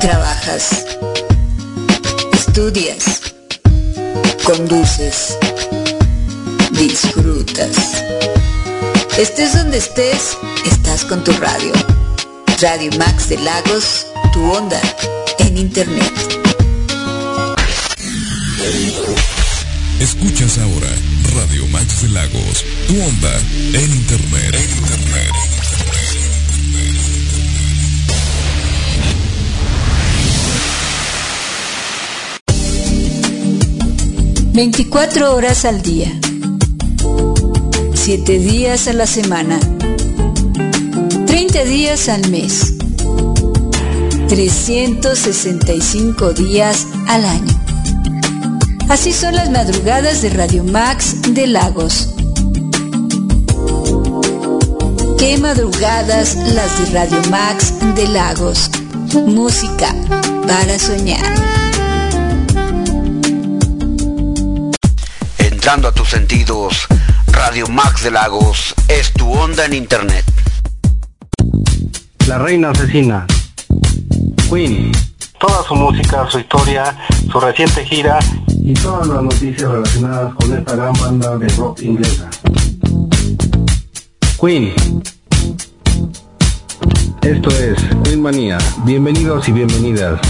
trabajas, estudias, conduces, disfrutas. Estés donde estés, estás con tu radio. Radio Max de Lagos, tu onda en Internet. Escuchas ahora Radio Max de Lagos, tu onda en Internet. En Internet. 24 horas al día. 7 días a la semana. 30 días al mes. 365 días al año. Así son las madrugadas de Radio Max de Lagos. Qué madrugadas las de Radio Max de Lagos. Música para soñar. Entrando a tus sentidos, Radio Max de Lagos es tu onda en internet. La reina asesina. Queen. Toda su música, su historia, su reciente gira y todas las noticias relacionadas con esta gran banda de rock inglesa. Queen. Esto es Queen Manía. Bienvenidos y bienvenidas.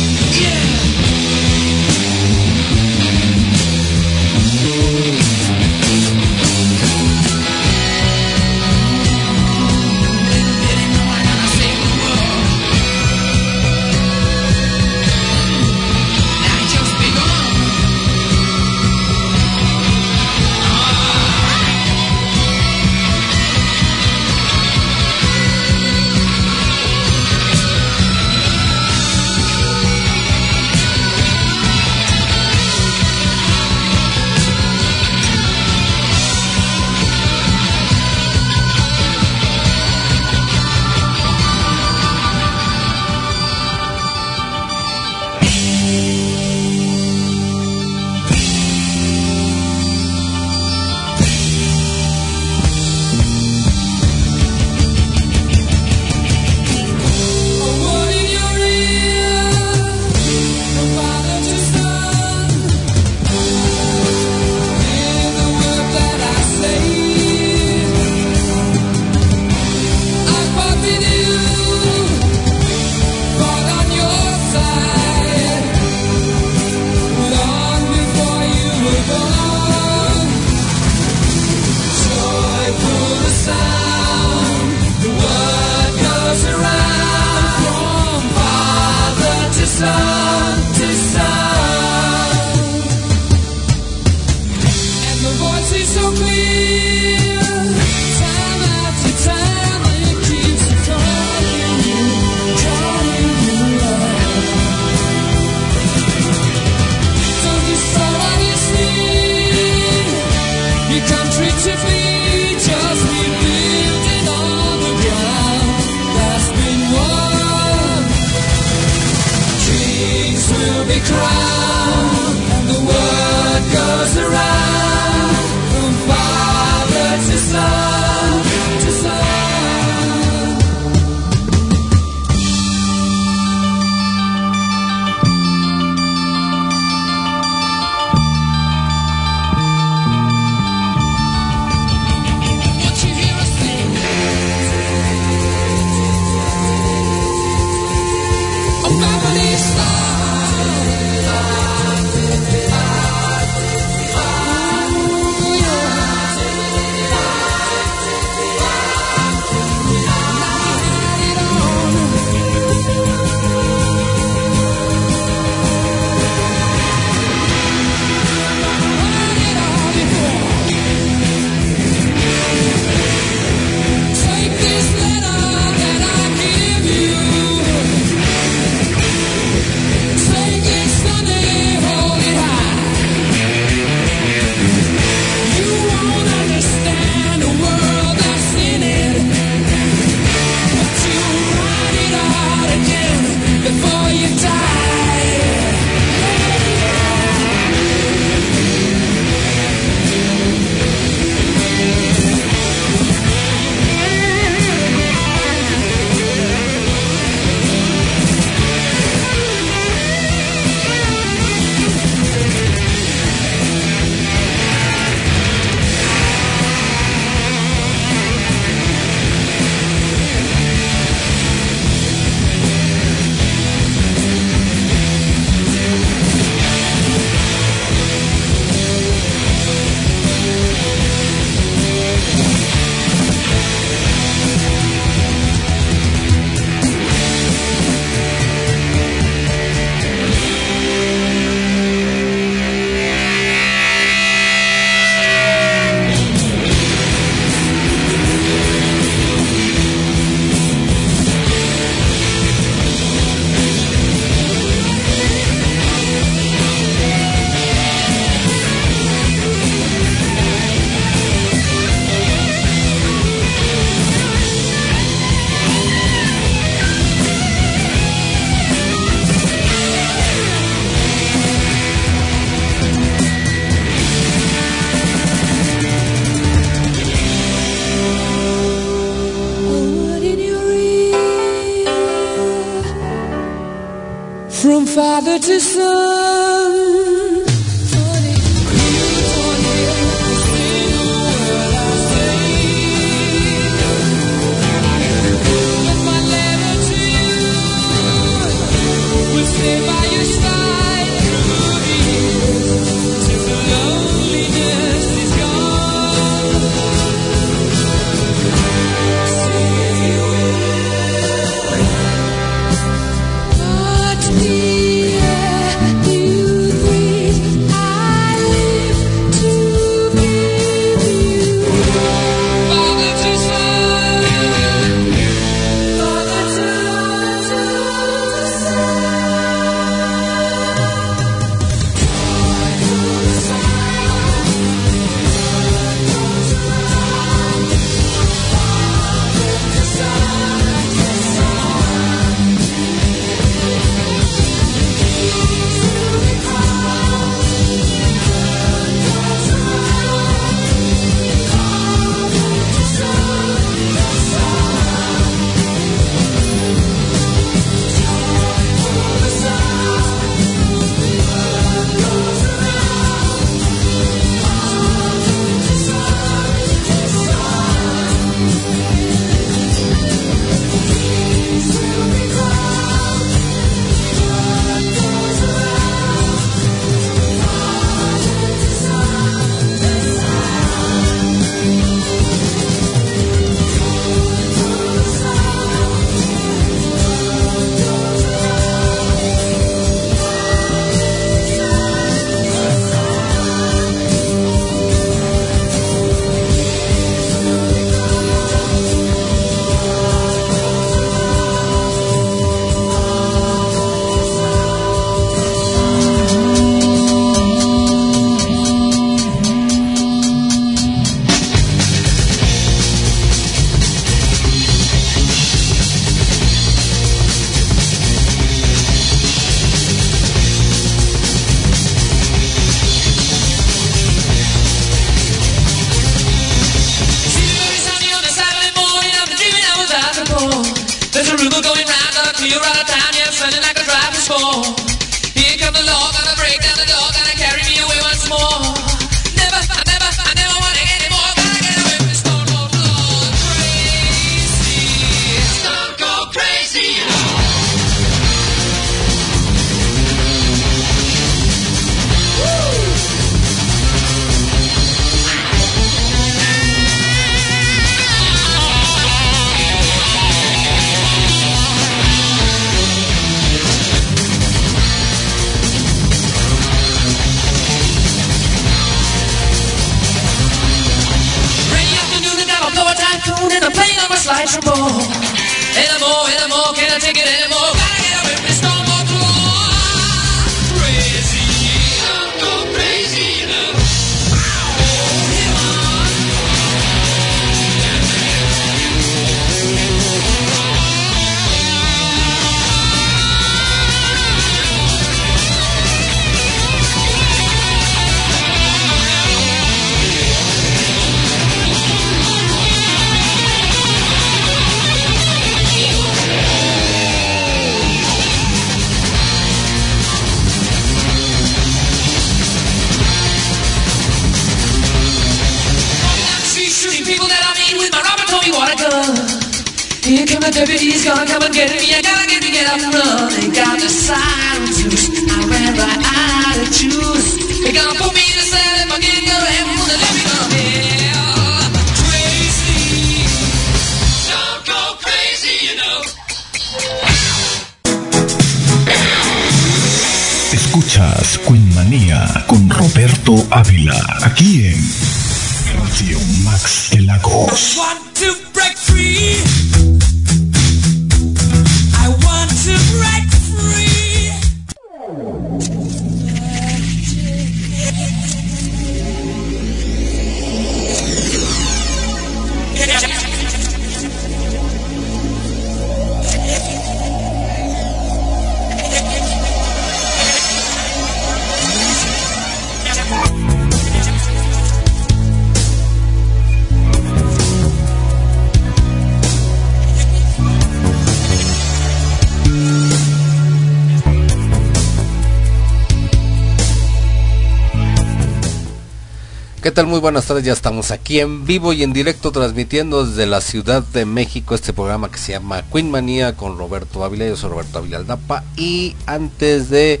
Buenas tardes, ya estamos aquí en vivo y en directo transmitiendo desde la Ciudad de México este programa que se llama Queen Manía con Roberto Ávila, yo soy Roberto Ávila Aldapa y antes de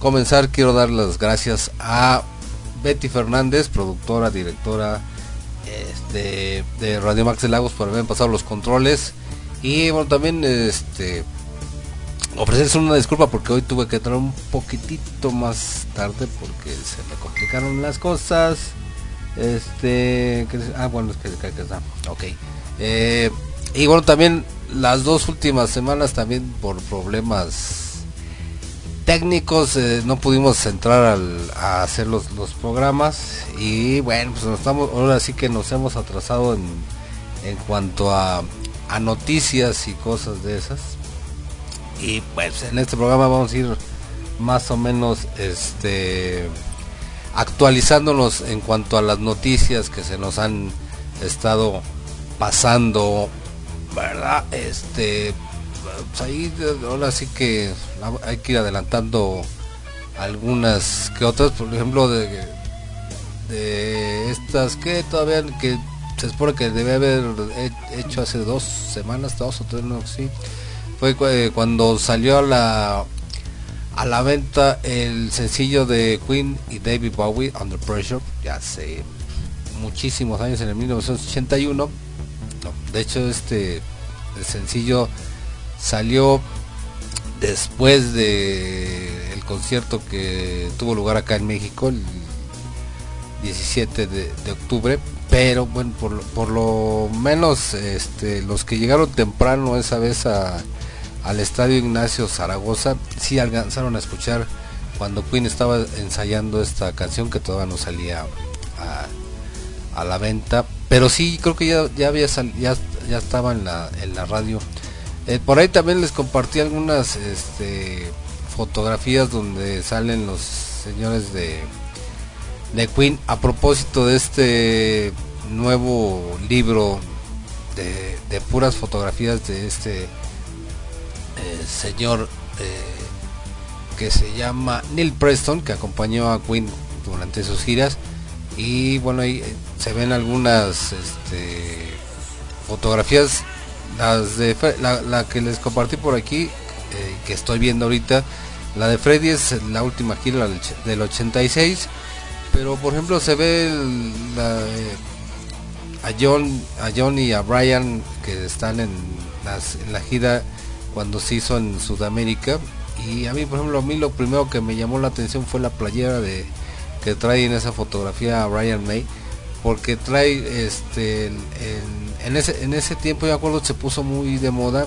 comenzar quiero dar las gracias a Betty Fernández, productora, directora este, de Radio Max de Lagos por haber pasado los controles y bueno también este ofrecerse una disculpa porque hoy tuve que entrar un poquitito más tarde porque se me complicaron las cosas este, ah, bueno, es que, que, está. Ok. Eh, y bueno, también las dos últimas semanas también por problemas técnicos eh, no pudimos entrar al, a hacer los, los programas y bueno, pues estamos, ahora sí que nos hemos atrasado en, en cuanto a, a noticias y cosas de esas. Y pues en este programa vamos a ir más o menos este actualizándonos en cuanto a las noticias que se nos han estado pasando, ¿verdad? Este, pues ahí ahora sí que hay que ir adelantando algunas que otras, por ejemplo, de, estas que todavía que se supone que debe haber hecho hace dos semanas, dos o tres, no, sí. Fue cuando salió la a la venta el sencillo de Queen y David Bowie, Under Pressure, ya hace muchísimos años, en el 1981. de hecho, este el sencillo salió después de el concierto que tuvo lugar acá en México el 17 de, octubre pero bueno por, por lo menos este los que llegaron temprano esa vez a al estadio Ignacio Zaragoza, sí alcanzaron a escuchar cuando Queen estaba ensayando esta canción que todavía no salía a, la venta, pero sí creo que ya, ya había ya, ya estaba en la, en la radio. Eh, por ahí también les compartí algunas este, fotografías donde salen los señores de, de Queen a propósito de este nuevo libro de puras fotografías de este eh, señor eh, que se llama Neil Preston, que acompañó a Queen durante sus giras. Y bueno, ahí eh, se ven algunas este, fotografías, las de la, que les compartí por aquí, que estoy viendo ahorita. La de Freddy es la última gira del 86, pero por ejemplo se ve a John, a John y a Brian que están en, en la gira cuando se hizo en Sudamérica. Y a mí por ejemplo a mí lo primero que me llamó la atención fue la playera de que trae en esa fotografía a Brian May porque trae este en, ese en ese tiempo yo acuerdo se puso muy de moda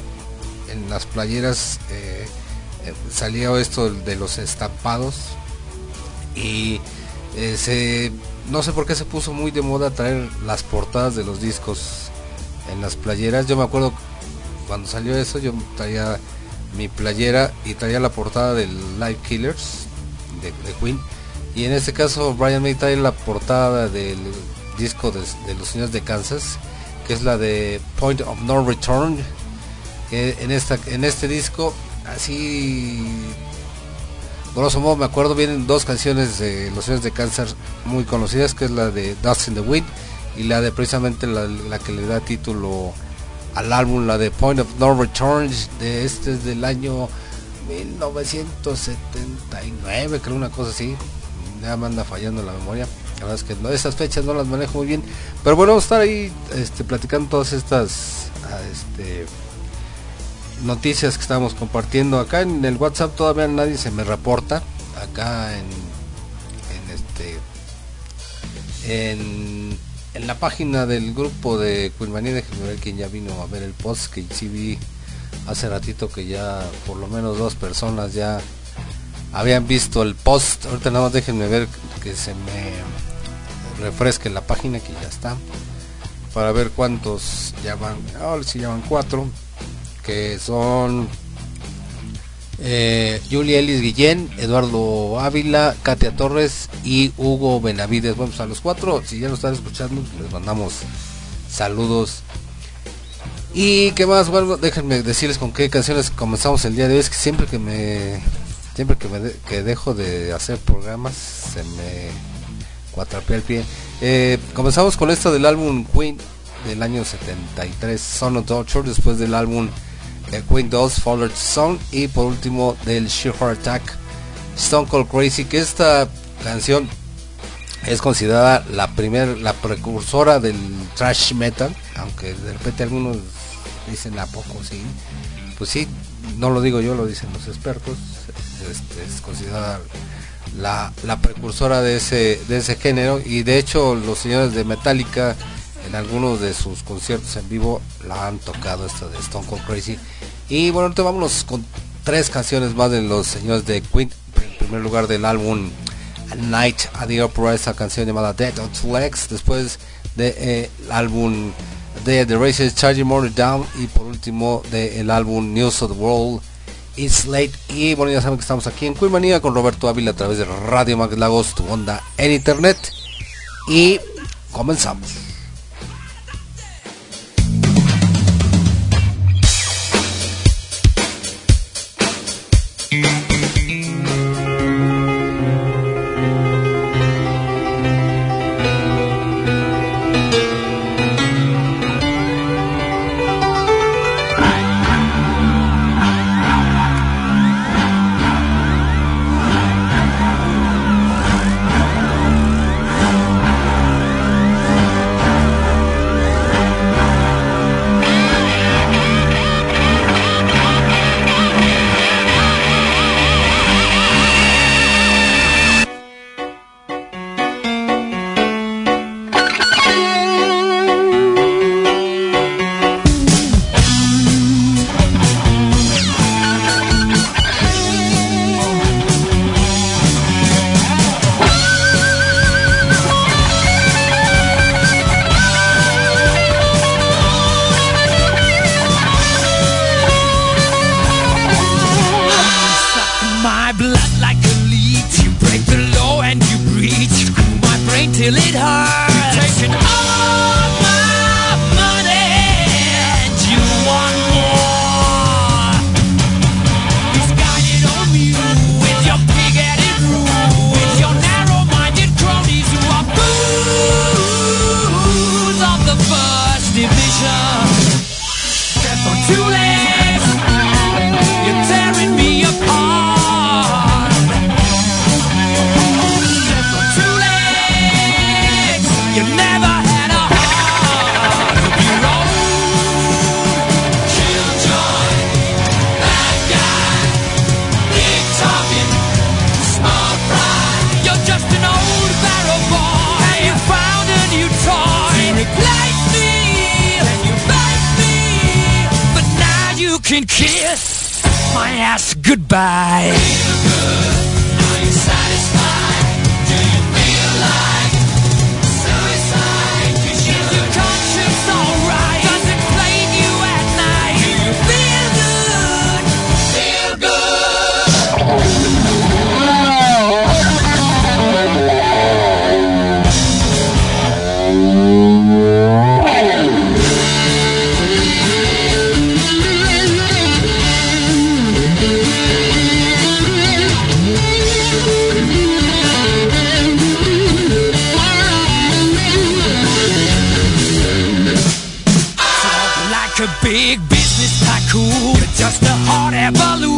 en las playeras eh, eh, salía esto de los estampados y eh, no sé por qué se puso muy de moda traer las portadas de los discos en las playeras. Yo me acuerdo cuando salió eso yo traía mi playera y traía la portada del Live Killers de, Queen. Y en este caso Brian May trae la portada del disco de, los señores de Kansas que es la de Point of No Return en esta en este disco así grosso modo me acuerdo vienen dos canciones de los señores de Kansas muy conocidas que es la de Dust in the Wind y la de precisamente la que le da título al álbum, la de Point of No Return, de este es del año 1979, creo una cosa así. Ya me anda fallando la memoria. La verdad es que no, esas fechas no las manejo muy bien. Pero bueno, vamos a estar ahí este, platicando todas estas ah, este, noticias que estamos compartiendo. Acá en el WhatsApp todavía nadie se me reporta. Acá en, en este en en la página del grupo de Quilmanía, déjenme ver quién ya vino a ver el post, que sí vi hace ratito que ya por lo menos dos personas ya habían visto el post. Ahorita nada más déjenme ver que se me refresque la página que ya está. Para ver cuántos ya van. Ahora sí llaman cuatro. Que son eh, Julia Ellis Guillén, Eduardo Ávila, Katia Torres y Hugo Benavides. Vamos a los cuatro, si ya lo están escuchando, les mandamos saludos. Y qué más, bueno, déjenme decirles con qué canciones comenzamos el día de hoy. Es que siempre que me siempre que me que dejo de hacer programas se me cuatrapié el pie. Eh, comenzamos con esto del álbum Queen del año 73, Son of Torture, después del álbum eh, Queen 2, Follow Song y por último del Sheer Attack, Stone Cold Crazy, que esta canción es considerada la primer, la precursora del thrash metal, aunque de repente algunos dicen a poco, sí. Pues sí, no lo digo yo, lo dicen los expertos. Este, es considerada la, la, precursora de ese, de ese género y de hecho los señores de Metallica en algunos de sus conciertos en vivo la han tocado esta de Stone Cold Crazy. Y bueno, ahorita vámonos con tres canciones más de los señores de Queen. En primer lugar del álbum Night at the Opera, esa canción llamada Dead on Two Legs. Después del de, eh, álbum de The Races Charging More Down. Y por último del álbum News of the World. It's Late y bueno ya saben que estamos aquí en Queen Manía con Roberto Ávila a través de Radio Max Lagos, tu onda en internet y comenzamos. cool. Just a hard evolution.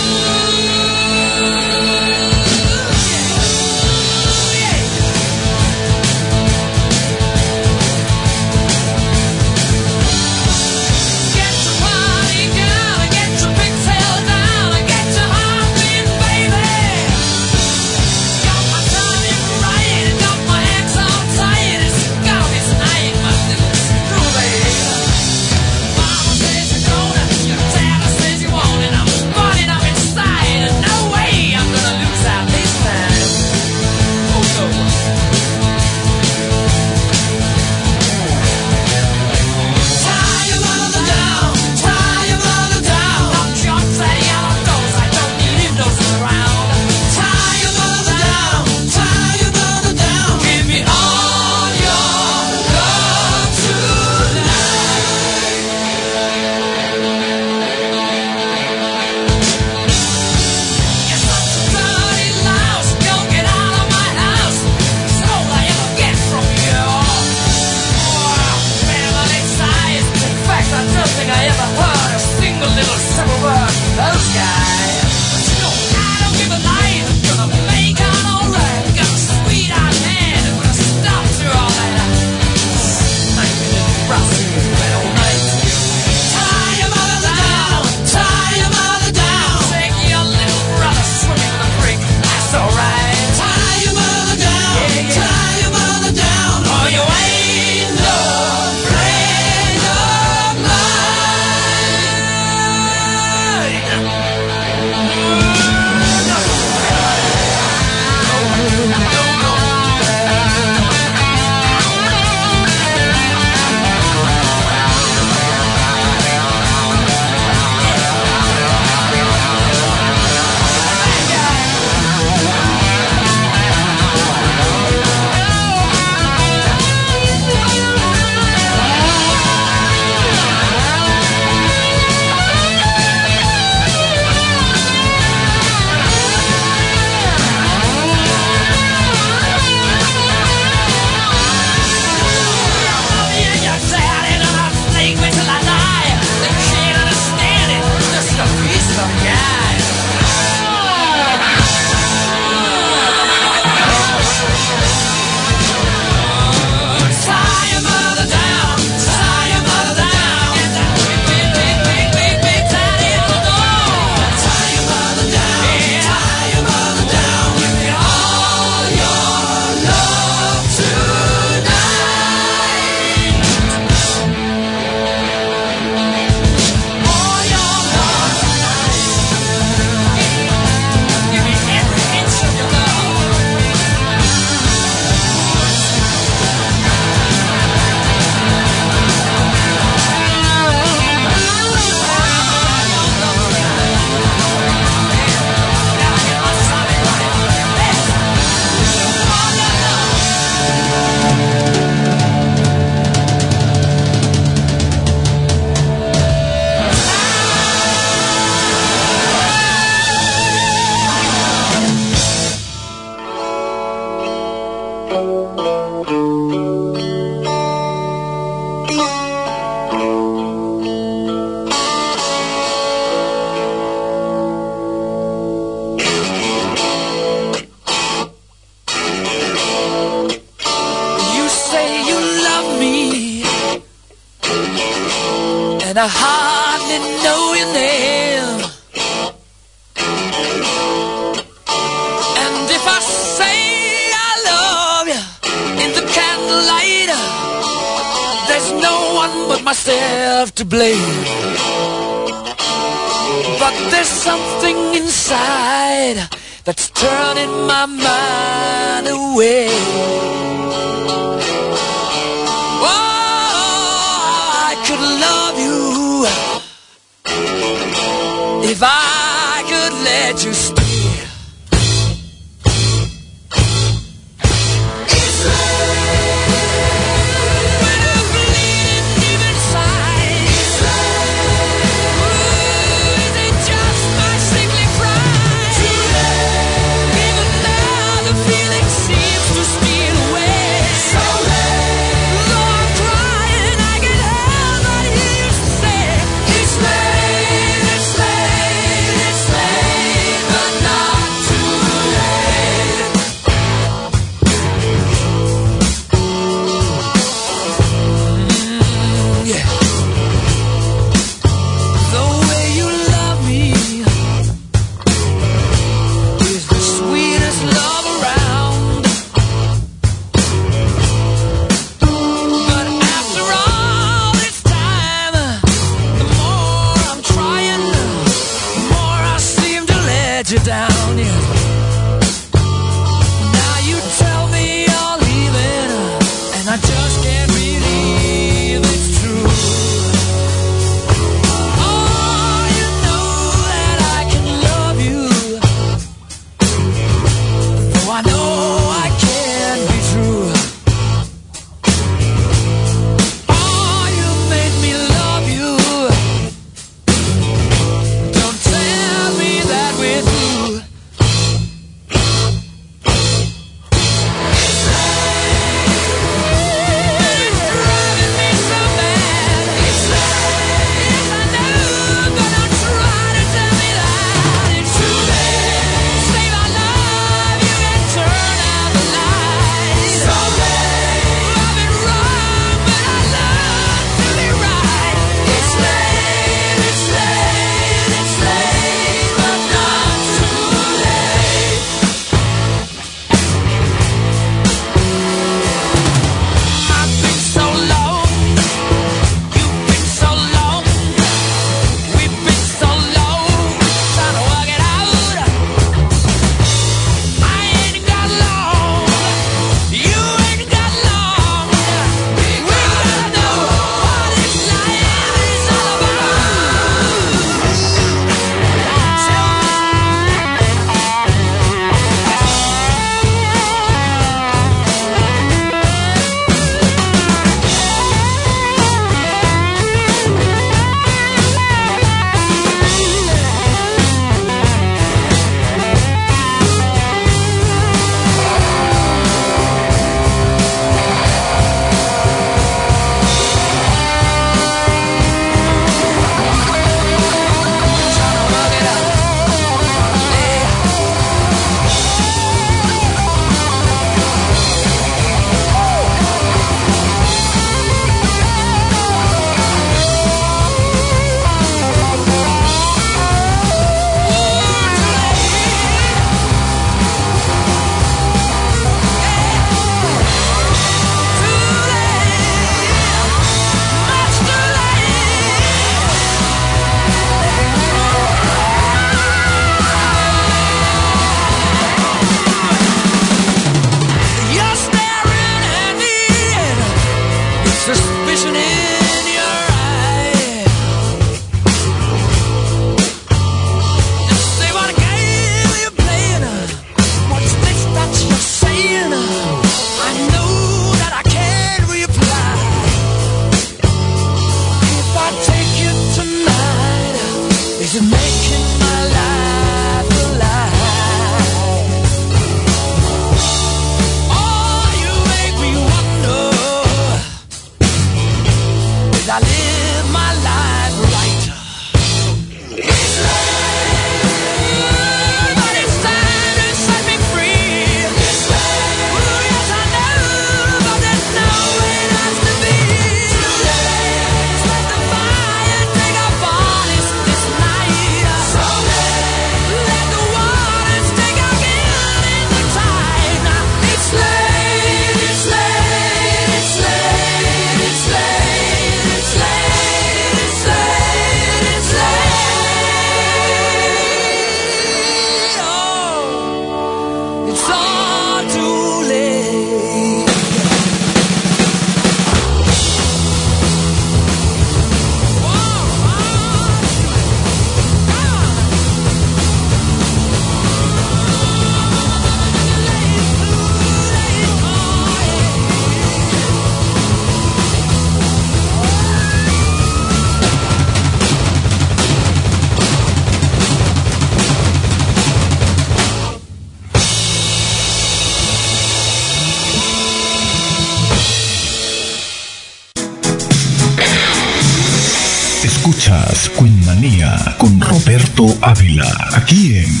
Con Roberto Ávila, aquí en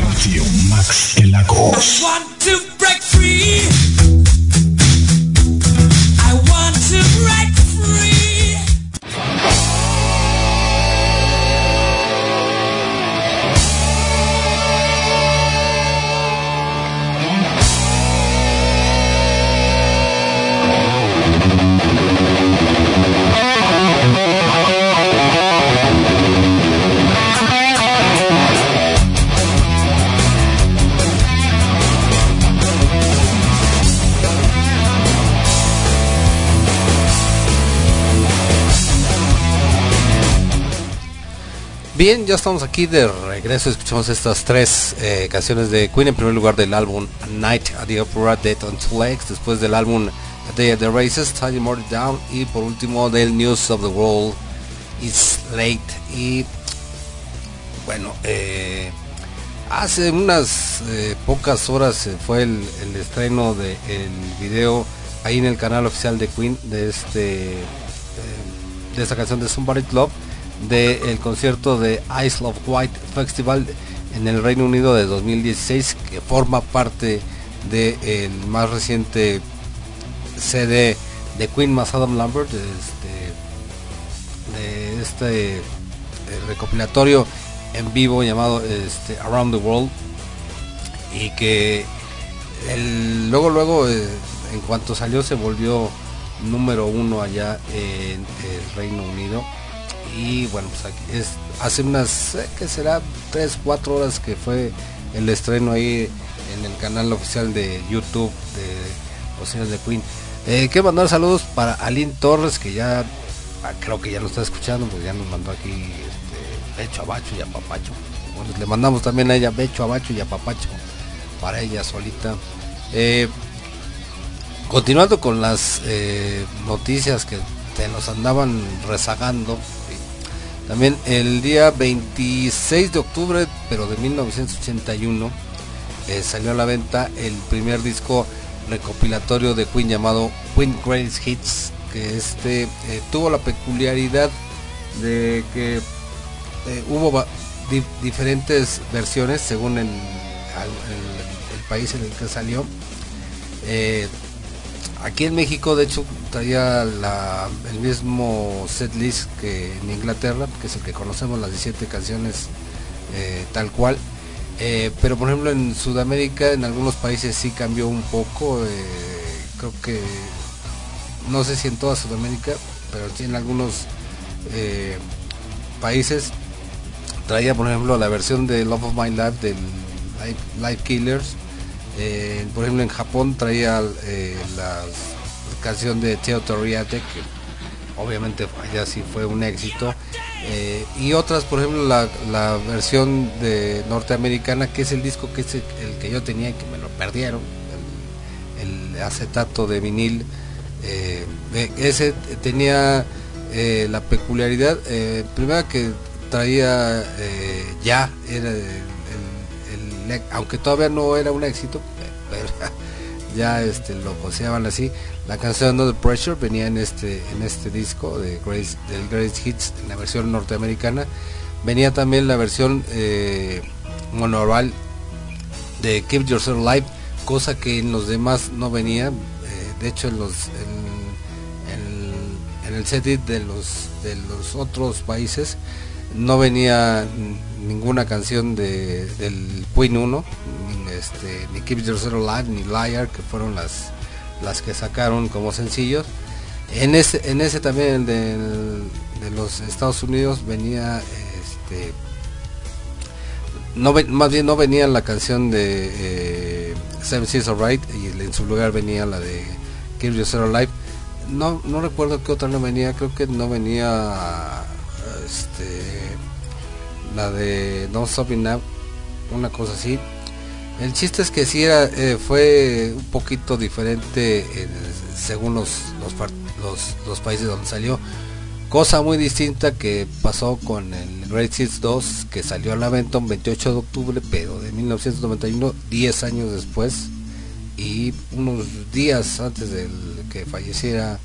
Radio Max de Lagos. Bien, ya estamos aquí de regreso. Escuchamos estas tres eh, canciones de Queen. En primer lugar del álbum Night at the Opera, Dead on Legs. Después del álbum A Day at the Races, Tiny More Down. Y por último del News of the World, It's Late. Y bueno, eh, hace unas eh, pocas horas fue el, estreno del video ahí en el canal oficial de Queen de este de esta canción de Somebody Love del concierto de Isle of White Festival en el Reino Unido de 2016 que forma parte del más reciente CD de Queen más Adam Lambert este, de este eh, recopilatorio en vivo llamado este, Around the World y que luego luego eh, en cuanto salió se volvió número uno allá en el Reino Unido y bueno pues aquí es hace unas eh, que será 3 4 horas que fue el estreno ahí en el canal oficial de YouTube de señores de Queen. Eh, quiero mandar saludos para Aline Torres que ya ah, creo que ya lo está escuchando pues ya nos mandó aquí este, becho a bacho y a papacho. Bueno, le mandamos también a ella becho a bacho y a papacho para ella solita. Eh, continuando con las eh, noticias que te nos andaban rezagando. También el día 26 de octubre pero de 1981 eh, salió a la venta el primer disco recopilatorio de Queen llamado Queen Greatest Hits que este eh, tuvo la peculiaridad de que eh, hubo diferentes versiones según el, país en el que salió aquí en México de hecho traía el mismo set list que en Inglaterra que es el que conocemos las 17 canciones eh, tal cual eh, pero por ejemplo en Sudamérica, en algunos países sí cambió un poco. eh, creo que, no sé si en toda Sudamérica, pero sí en algunos países traía por ejemplo la versión de Love of My Life del Life, Life Killers. Eh, por ejemplo en Japón traía eh, la canción de Teo Toriate que obviamente allá sí fue un éxito. Eh, y otras por ejemplo la, la versión de norteamericana que es el disco que es el, que yo tenía y que me lo perdieron el, el acetato de vinil. Ese tenía la peculiaridad primero que traía ya era aunque todavía no era un éxito pero ya este lo consideraban así la canción No The Pressure venía en este en este disco de Grace, del Greatest Hits en la versión norteamericana. Venía también la versión eh, monaural de Keep Yourself Alive cosa que en los demás no venía. Eh, de hecho en los en, en- el set de los de los otros países no venía ninguna canción de, del Queen 1 ni, este, ni Keep Yourself Alive ni Liar que fueron las las que sacaron como sencillos. En ese en ese también el del- de los Estados Unidos venía este no más bien no venía la canción de eh, Seven Seas Alright y en su lugar venía la de Keep Yourself Alive. No no recuerdo qué otra no venía creo que no venía este la de Don't Stop una cosa así. El chiste es que sí era eh, fue un poquito diferente en- según los los, países donde salió. Cosa muy distinta que pasó con el Great Hits 2 que salió a la venta un 28 de octubre pero de 1991, 10 años después y unos días antes de que falleciera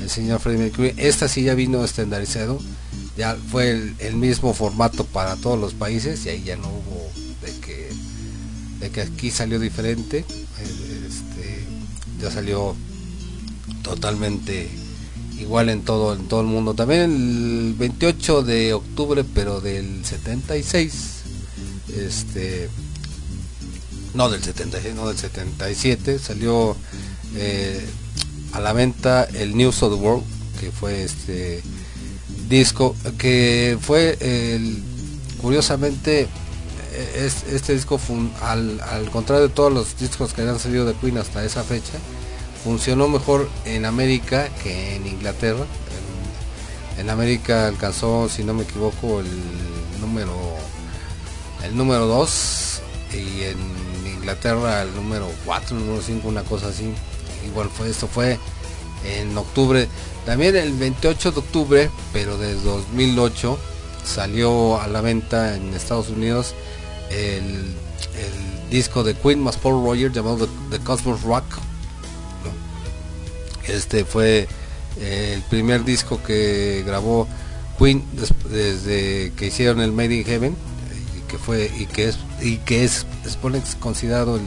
el señor Freddie Mercury. Esta sí ya vino estandarizado ya fue el, mismo formato para todos los países y ahí ya no hubo de que de que aquí salió diferente este, ya salió totalmente igual en todo en todo el mundo también el 28 de octubre pero del 76 este no del 76 no del 77 salió eh, a la venta el News of the World que fue este disco que fue el curiosamente eh, es- este disco al, contrario de todos los discos que habían salido de Queen hasta esa fecha funcionó mejor en América que en Inglaterra. En, en América alcanzó si no me equivoco el número el número 2 y en Inglaterra el número 4 el número 5 una cosa así igual fue esto fue en octubre. También el 28 de octubre pero de 2008 salió a la venta en Estados Unidos el, disco de Queen más Paul Rogers llamado The, Cosmos Rock este fue eh, el primer disco que grabó Queen des- desde que hicieron el Made in Heaven eh, y que fue y que es y que es, es considerado el,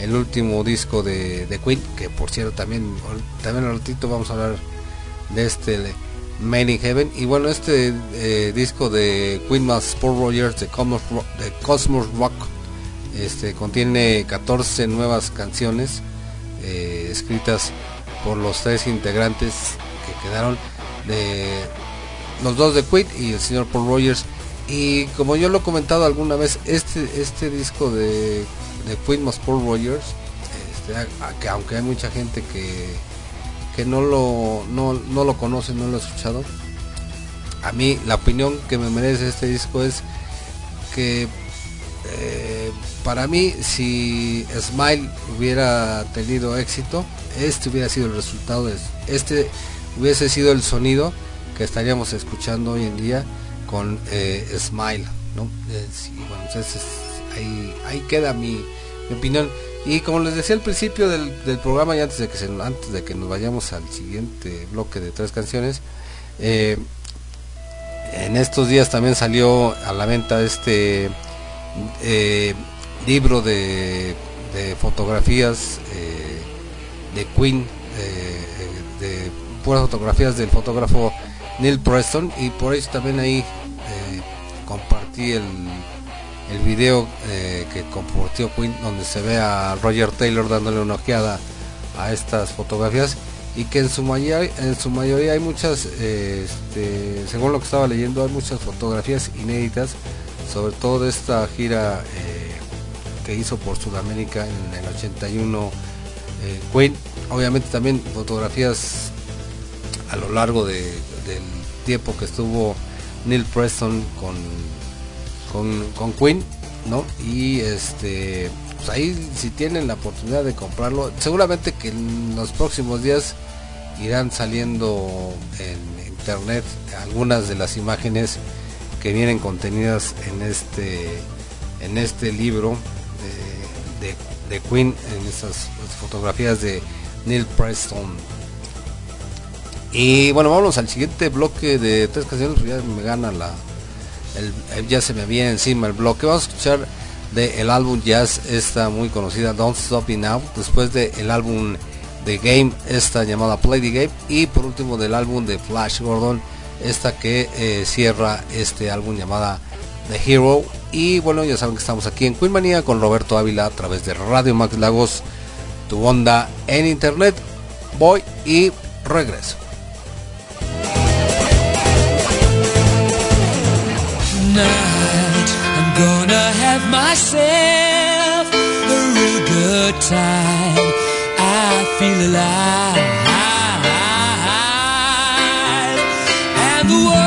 el último disco de, de Queen que por cierto también también al ratito vamos a hablar de este de Made in Heaven. Y bueno este eh, disco de Queen más Paul Rogers de Cosmos Rock, de Cosmos Rock este contiene 14 nuevas canciones eh, escritas por los tres integrantes que quedaron de los dos de Queen y el señor Paul Rogers. Y como yo lo he comentado alguna vez este este disco de, de más Paul Rogers este, que aunque hay mucha gente que que no lo no, no lo conoce no lo ha escuchado a mí la opinión que me merece este disco es que eh, para mí si Smile hubiera tenido éxito este hubiera sido el resultado de este hubiese sido el sonido que estaríamos escuchando hoy en día con eh, Smile ¿no? Eh, entonces ahí, ahí queda mi, opinión. Y como les decía al principio del, programa y antes de que antes de que nos vayamos al siguiente bloque de tres canciones eh, en estos días también salió a la venta este eh, libro de, fotografías eh, de Queen, de puras fotografías del fotógrafo Neil Preston y por eso también ahí compartí el, el video eh, que compartió Queen donde se ve a Roger Taylor dándole una ojeada a estas fotografías y que en su mayoría en su mayoría hay muchas eh, este, según lo que estaba leyendo hay muchas fotografías inéditas sobre todo de esta gira eh, que hizo por Sudamérica en el 81 eh, Queen. Obviamente también fotografías a lo largo de- del tiempo que estuvo Neil Preston con con, con Queen no y este pues ahí si tienen la oportunidad de comprarlo seguramente que en los próximos días irán saliendo en internet algunas de las imágenes que vienen contenidas en este en este libro de, de- Queen en esas fotografías de Neil Preston. Y bueno vamos al siguiente bloque de tres canciones ya me gana la el- el- ya se me viene encima el bloque. Vamos a escuchar del álbum jazz esta muy conocida Don't Stop Me Now después del álbum The Game esta llamada Play the Game y por último del álbum de Flash Gordon esta que eh, cierra este álbum llamada The Hero. Y bueno ya saben que estamos aquí en Queen Manía con Roberto Ávila a través de Radio Max Lagos tu onda en internet. Voy y regreso Tonight I'm gonna have myself a real good time. I feel alive. And the world,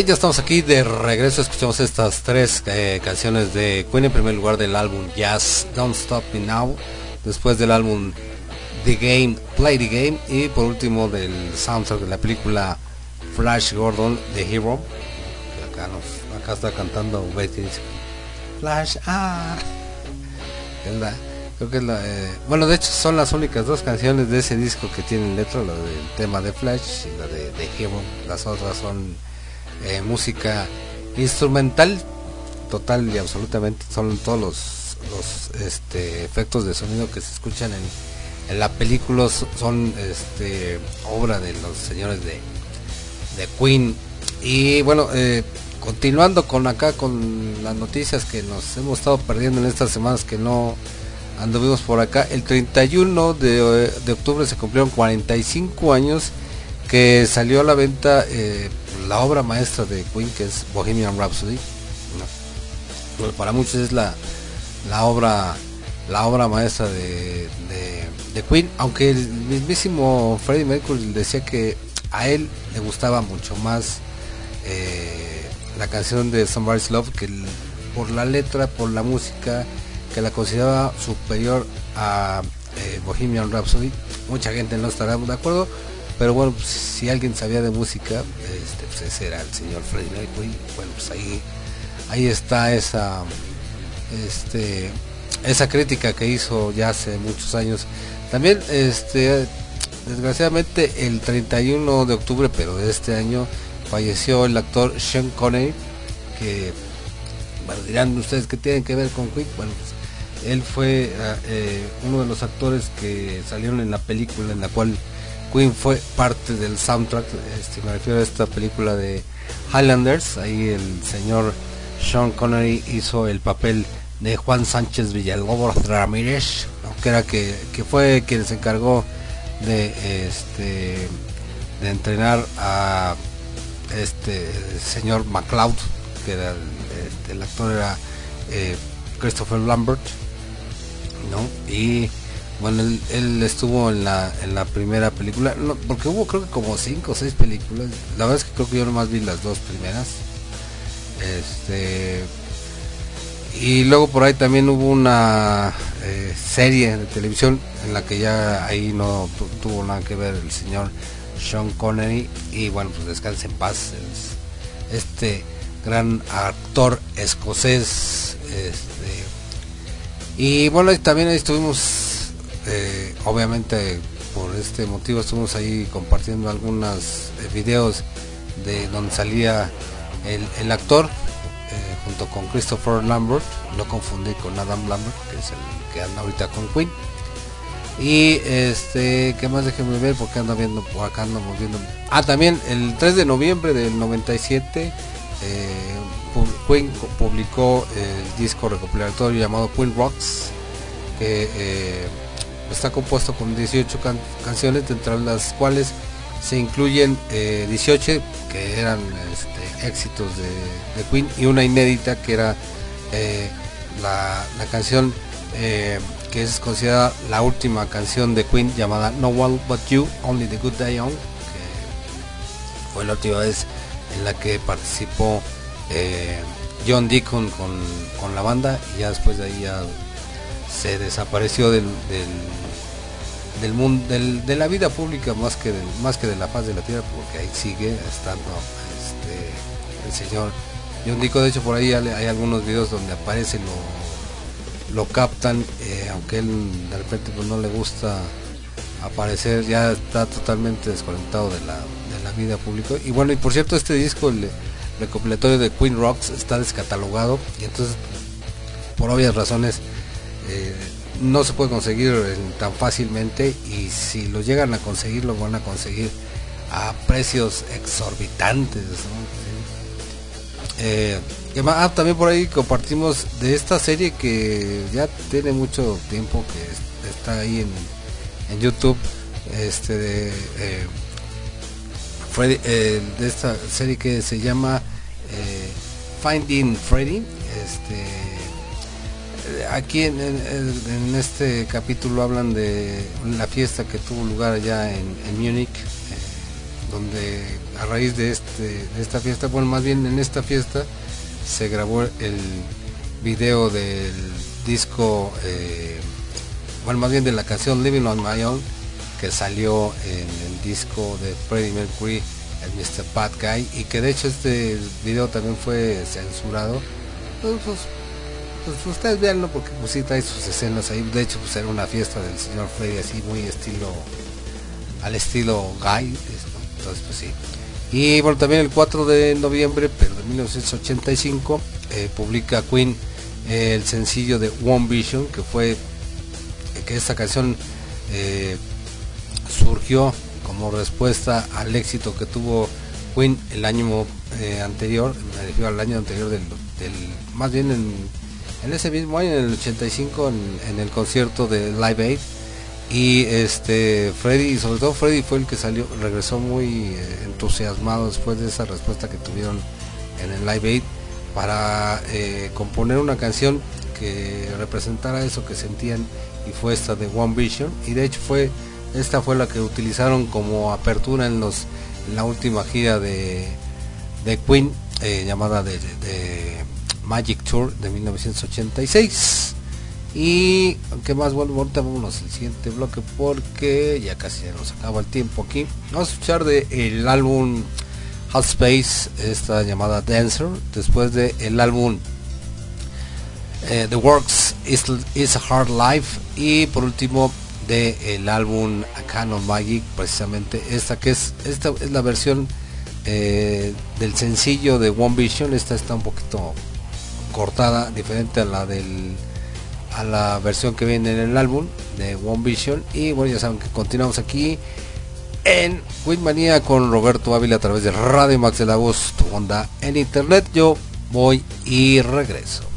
Bien, ya estamos aquí de regreso. Escuchamos estas tres eh, canciones de Queen. En primer lugar del álbum Jazz Don't Stop Me Now. Después del álbum The Game, Play the Game. Y por último del soundtrack de la película Flash Gordon, The Hero. Acá, nos, acá está cantando Betty. Flash, ah. La- creo que es la, eh, bueno, de hecho son las únicas dos canciones de ese disco que tienen letra, la del tema de Flash y la de The Hero. Las otras son eh, música instrumental total y absolutamente son todos los, este, efectos de sonido que se escuchan en, la película so- son este obra de los señores de, de Queen. Y bueno eh, continuando con acá con las noticias que nos hemos estado perdiendo en estas semanas que no anduvimos por acá el 31 de, de octubre se cumplieron 45 años que salió a la venta eh, la obra maestra de Queen que es Bohemian Rhapsody. Bueno, para muchos es la, la obra la obra maestra de, de, Queen aunque el mismísimo Freddie Mercury decía que a él le gustaba mucho más eh, la canción de Somebody's Love que por la letra por la música que la consideraba superior a eh, Bohemian Rhapsody mucha gente no estará de acuerdo pero bueno pues, si alguien sabía de música este pues ese era el señor Freddie Mercury. Bueno pues ahí ahí está esa este esa crítica que hizo ya hace muchos años. También este desgraciadamente el 31 de octubre pero de este año falleció el actor Sean Connery que bueno dirán ustedes que tienen que ver con Queen. Bueno pues, él fue ah, eh, uno de los actores que salieron en la película en la cual Queen fue parte del soundtrack este me refiero a esta película de Highlanders ahí el señor Sean Connery hizo el papel de Juan Sánchez Villalobos Ramírez que era que, que fue quien se encargó de este de entrenar a este señor MacLeod que era el, este, actor era eh, Christopher Lambert ¿no? y bueno él, estuvo en la en la primera película. Porque hubo creo que como cinco o seis películas. La verdad es que creo que yo nomás vi las dos primeras. Este y luego por ahí también hubo una eh, serie de televisión en la que ya ahí no tu- tuvo nada que ver el señor Sean Connery. Y bueno pues descanse en paz es- este gran actor escocés este. Y bueno también ahí estuvimos eh, obviamente por este motivo estuvimos ahí compartiendo algunos eh, videos de donde salía el, el actor eh, junto con Christopher Lambert, no confundí con Adam Lambert, que es el que anda ahorita con Queen. Y este, ¿qué más déjenme ver? Porque ando viendo, por acá andamos viendo. Ah, también el 3 de noviembre del 97, eh, Queen publicó el disco recopilatorio llamado Queen Rocks, que está compuesto con 18 can- canciones, entre las cuales se incluyen eh, 18 que eran este, éxitos de, de Queen y una inédita que era eh, la, canción eh, que es considerada la última canción de Queen llamada No One But You, Only the Good Day On, que fue la última vez en la que participó eh, John Deacon con, con la banda y ya después de ahí ya se desapareció del, del, mundo del- de la vida pública más que más que de la faz de la tierra porque ahí sigue estando este, el señor John Deacon de hecho por ahí hay, hay algunos videos donde aparece lo lo captan eh, aunque él de repente pues no le gusta aparecer ya está totalmente desconectado de la, de la vida pública. Y bueno y por cierto este disco el recopilatorio de Queen Rocks está descatalogado y entonces por obvias razones eh, no se puede conseguir tan fácilmente y si lo llegan a conseguir lo van a conseguir a precios exorbitantes. Eh. Ah, también por ahí compartimos de esta serie que ya tiene mucho tiempo que es- está ahí en, en YouTube. Este de, eh, esta serie que se llama Finding Freddy. Este, aquí en, este capítulo hablan de la fiesta que tuvo lugar allá en, en Múnich, eh, donde a raíz de, este, de esta fiesta, bueno, más bien en esta fiesta se grabó el video del disco, eh, bueno, más bien de la canción Living on My Own, que salió en el disco de Freddie Mercury, el Mr. Bad Guy, y que de hecho este video también fue censurado. Pues, pues, ustedes veanlo porque pues sí trae sus escenas ahí. De hecho, pues era una fiesta del señor Freddy así muy estilo al estilo Guy. ¿no? Pues sí. Y bueno, también el 4 de noviembre, pero de 1985, eh, publica Queen eh, el sencillo de One Vision, que fue que esta canción eh, surgió como respuesta al éxito que tuvo Queen el año eh, anterior, me refiero al año anterior del, del- más bien en, en ese mismo año, en el 85, en, en el concierto de Live Aid. Y este Freddy, sobre todo Freddy fue el que salió, regresó muy eh, entusiasmado después de esa respuesta que tuvieron en el Live Aid para eh, componer una canción que representara eso que sentían y fue esta de One Vision y de hecho fue esta fue la que utilizaron como apertura en los en la última gira de, de Queen eh, llamada de, de Magic Tour de 1986 y aunque más bueno ahorita vámonos al siguiente bloque porque ya casi nos acaba el tiempo aquí. Vamos a escuchar de el álbum Hot Space esta llamada Dancer después de el álbum eh, The Works is, is a Hard Life y por último de el álbum A Canon Magic precisamente esta que es esta es la versión eh, del sencillo de One Vision. Esta está un poquito cortada diferente a la del a la versión que viene en el álbum de One Vision. Y bueno ya saben que continuamos aquí en Queenmanía con Roberto Ávila a través de Radio Max de la Voz, tu onda en internet. Yo voy y regreso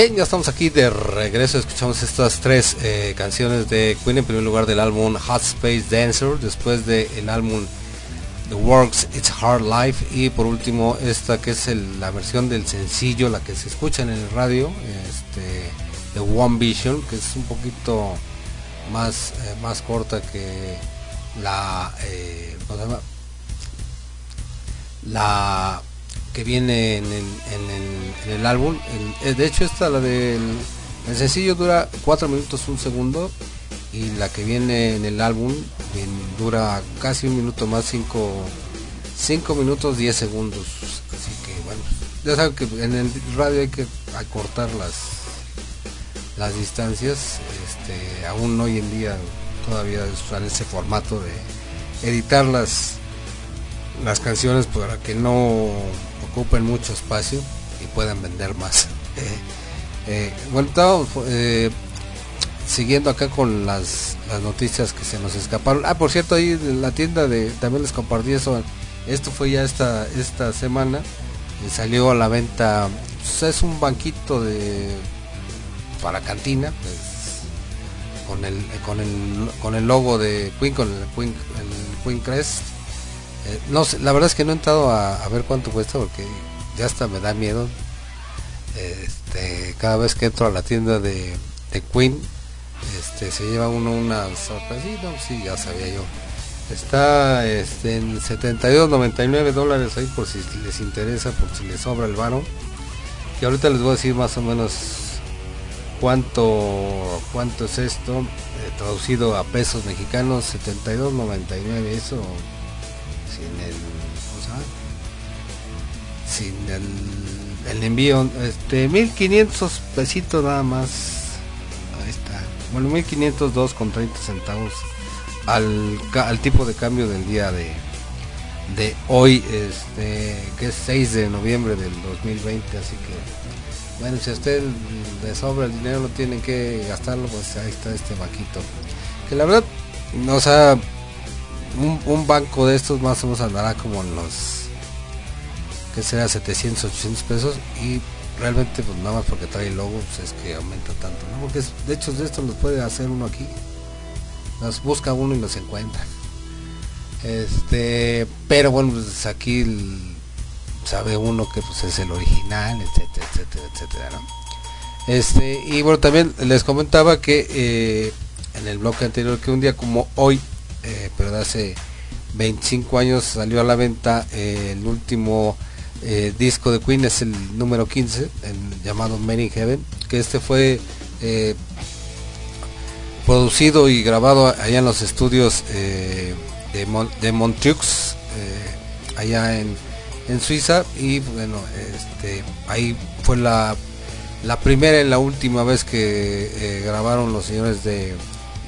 Bien, ya estamos aquí de regreso. Escuchamos estas tres eh, canciones de Queen. En primer lugar del álbum Hot Space Dancer. Después del álbum The Works It's Hard Life. Y por último esta que es la versión del sencillo, la que se escucha en el radio. Este, The One Vision. Que es un poquito más, eh, más corta que la... eh, la que viene en el, en el, en el álbum. Eh, de hecho, esta, la del el sencillo dura 4 minutos un segundo y la que viene en el álbum dura casi un minuto más, 5 cinco minutos 10 segundos. Así que bueno, ya saben que en el radio hay que acortar las las distancias. Este, aún hoy en día todavía usan ese formato de editar las canciones para que no ocupen mucho espacio y puedan vender más. Eh, bueno, estábamos eh, siguiendo acá con las, las noticias que se nos escaparon. Ah, por cierto, ahí en la tienda de también les compartí eso. Esto fue ya esta esta semana. eh, salió a la venta. pues, es un banquito de para cantina, pues, con el con el con el logo de Queen, con el Queen, el Queen Crest. Eh, no sé, la verdad es que no he entrado a, ver cuánto cuesta porque ya hasta me da miedo. Este, cada vez que entro a la tienda de, de Queen, este, se lleva uno una sorpresita, sí, ya sabía yo. Está este, en 72.99 dólares ahí por si les interesa, por si les sobra el varo. Y ahorita les voy a decir más o menos cuánto cuánto es esto eh, traducido a pesos mexicanos 72.99 eso sin el ¿cómo se llama? sin el, el envío este 1500 pesitos nada más ahí está bueno 1502 con 30 centavos al, al tipo de cambio del día de de hoy este que es 6 de noviembre del 2020 así que bueno, si a usted le sobra el dinero, no tienen que gastarlo, pues ahí está este banquito. Que la verdad, no, o sea, un, banco de estos más o menos andará como en los, que será 700, 800 pesos y realmente pues nada más porque trae logo, pues es que aumenta tanto, ¿no? Porque de hecho de estos los puede hacer uno aquí. Los busca uno y los encuentra. Este, pero bueno, pues aquí sabe uno que pues es el original, etcétera, etcétera, etcétera. Este, y bueno, también les comentaba que eh, en el bloque anterior que un día como hoy, eh, pero de hace 25 años salió a la venta eh, el último eh, disco de Queen, es el número 15, el llamado Men in Heaven, que este fue producido y grabado allá en los estudios de, Mon- de Montreux, allá en, en Suiza. Y bueno este ahí fue la la primera y la última vez que grabaron los señores de,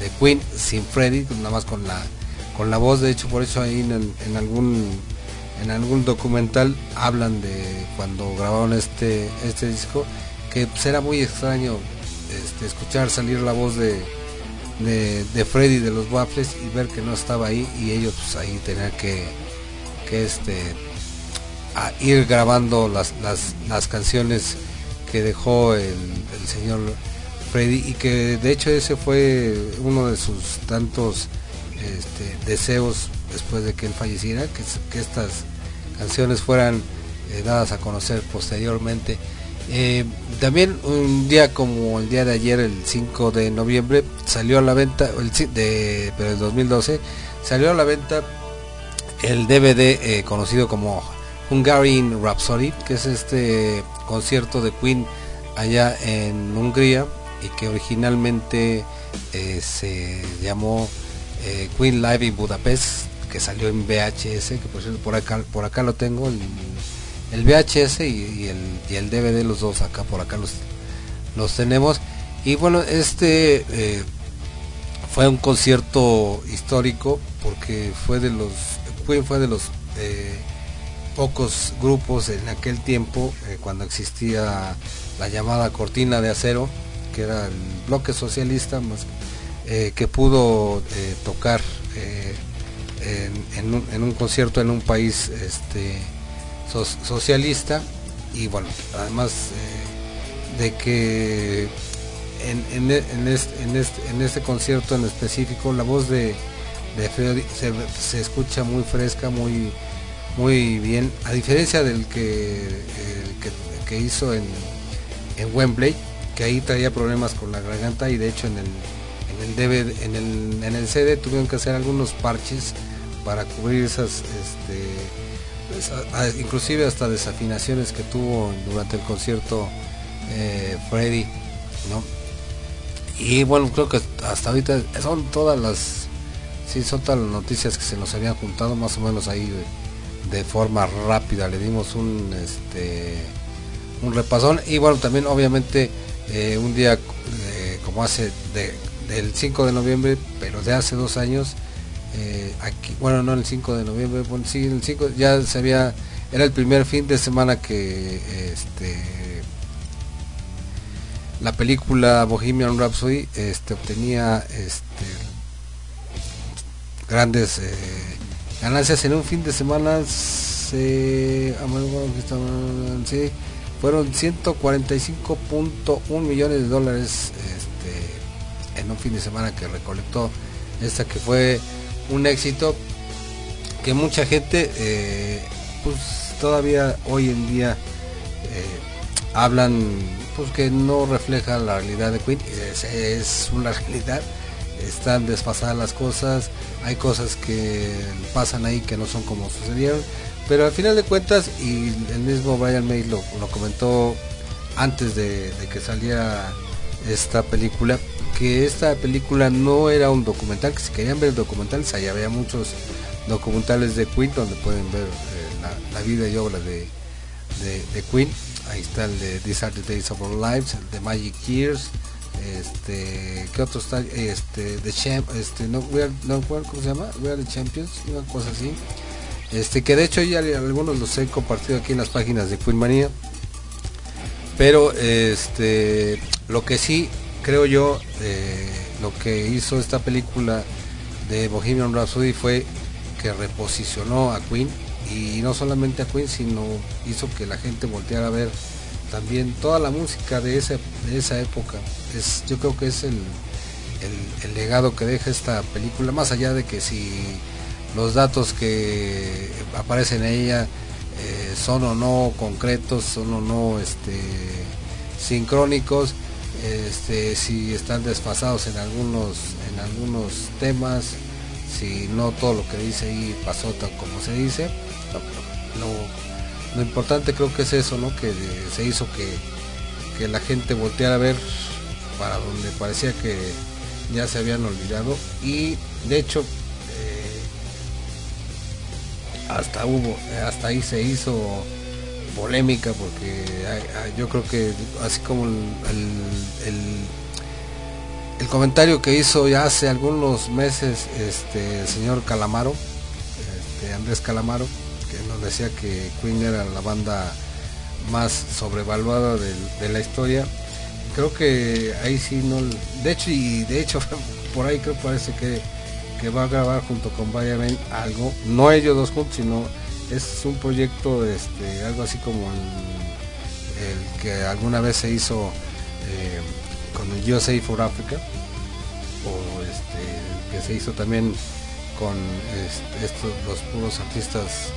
de Queen sin Freddy nada más con la con la voz. De hecho por eso ahí en, algún en algún documental hablan de cuando grabaron este este disco que pues, era muy extraño este, escuchar salir la voz de, de, Freddy de los Waffles y ver que no estaba ahí y ellos pues, ahí tenían que que este ir grabando las, las, las canciones que dejó el señor Y que de hecho ese fue uno de sus tantos este, deseos después de que él falleciera que, estas canciones fueran eh, dadas a conocer posteriormente. Eh, también un día como el día de ayer el 5 de noviembre salió a la venta el, de pero el 2012 salió a la venta el DVD eh, conocido como Hungarian Rhapsody, que es este concierto de Queen allá en Hungría y que originalmente eh, se llamó eh, Queen Live in Budapest, que salió en VHS, que por cierto por acá, por acá lo tengo, el, el VHS y, el, y el DVD, los dos acá, por acá los, los tenemos. Y bueno, este eh, fue un concierto histórico porque fue de los, fue, de los pocos grupos en aquel tiempo, cuando existía la llamada cortina de acero, que era el bloque socialista, más, eh, que pudo eh, tocar eh, en, un, concierto en un país este, so- socialista. Y bueno, además de que e- en este, concierto en específico la voz de, de se, escucha muy fresca, muy muy bien, a diferencia del que, el que, que hizo en, en Wembley, que ahí traía problemas con la garganta y de hecho en el, en el DVD, en el, en el CD tuvieron que hacer algunos parches para cubrir esas, este, a- inclusive hasta desafinaciones que tuvo durante el concierto eh, Freddy, ¿no? Y bueno, creo que hasta ahorita son todas las, sí, son todas las noticias que se nos habían juntado más o menos ahí de, de forma rápida. Le dimos un, este, un repasón y bueno, también obviamente eh, un día eh, como hace de, del 5 de noviembre, pero de hace dos años, eh, aquí, bueno, no el 5 de noviembre, bueno, sí, el 5 ya se había, era el primer fin de semana que este la película Bohemian Rhapsody este, obtenía este, grandes ganancias. En un fin de semana se, ah, fueron 145.1 millones de dólares este, en un fin de semana que recolectó esta que fue un éxito que mucha gente eh, pues todavía hoy en día eh, hablan pues que no refleja la realidad de Queen. Es, es una realidad. Están desfasadas las cosas. Hay cosas que pasan ahí que no son como sucedieron pero al final de cuentas y el mismo Brian May lo, comentó antes de, que saliera esta película que esta película no era un documental que si querían ver documentales ahí había muchos documentales de Queen donde pueden ver eh, la, la vida y obra de, de, de Queen. Ahí está el de These Are the Days of Our Lives el de Magic Years este qué otro está este The Champ este no, we are- no ¿cómo se llama We Are the Champions una cosa así este que de hecho ya algunos los he compartido aquí en las páginas de Queen Manía. Pero este lo que sí creo yo eh, lo que hizo esta película de Bohemian Rhapsody fue que reposicionó a Queen. Y no solamente a Queen sino hizo que la gente volteara a ver también toda la música de esa, de esa época. Es yo creo que es el, el legado que deja esta película más allá de que si los datos que aparecen en ella eh, son o no concretos, son o no este, sincrónicos, este, si están desfasados en algunos, en algunos temas, si no todo lo que dice ahí pasó tal como se dice. Lo, lo importante creo que es eso, ¿no? Que se hizo que, que la gente volteara a ver para donde parecía que ya se habían olvidado y de hecho hasta hubo hasta ahí se hizo polémica porque yo creo que así como el, el- comentario que hizo ya hace algunos meses este el señor Calamaro este, Andrés Calamaro que nos decía que Queen era la banda más sobrevaluada del- de la historia creo que ahí sí no de hecho y de hecho por ahí creo parece que, que va a grabar junto con May algo no ellos dos juntos sino es un proyecto este algo así como el, el que alguna vez se hizo eh, con el USA for Africa o este que se hizo también con este, estos los puros artistas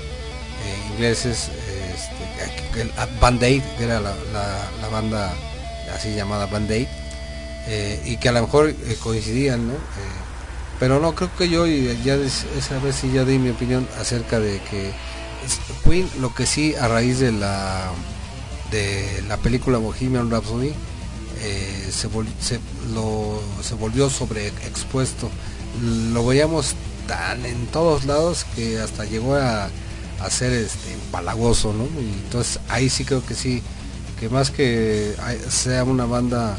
eh, ingleses este, el Band Aid que era la, banda así llamada Band Aid eh, y que a lo mejor coincidían ¿no? Eh, pero no creo que yo ya esa vez sí ya di mi opinión acerca de que Queen lo que sí a raíz de la de la película Bohemian Rhapsody eh, se, vol- se, lo- volvió sobreexpuesto lo veíamos tan en todos lados que hasta llegó a, a ser este empalagoso, ¿no? Y entonces ahí sí creo que sí, que más que hay- sea una banda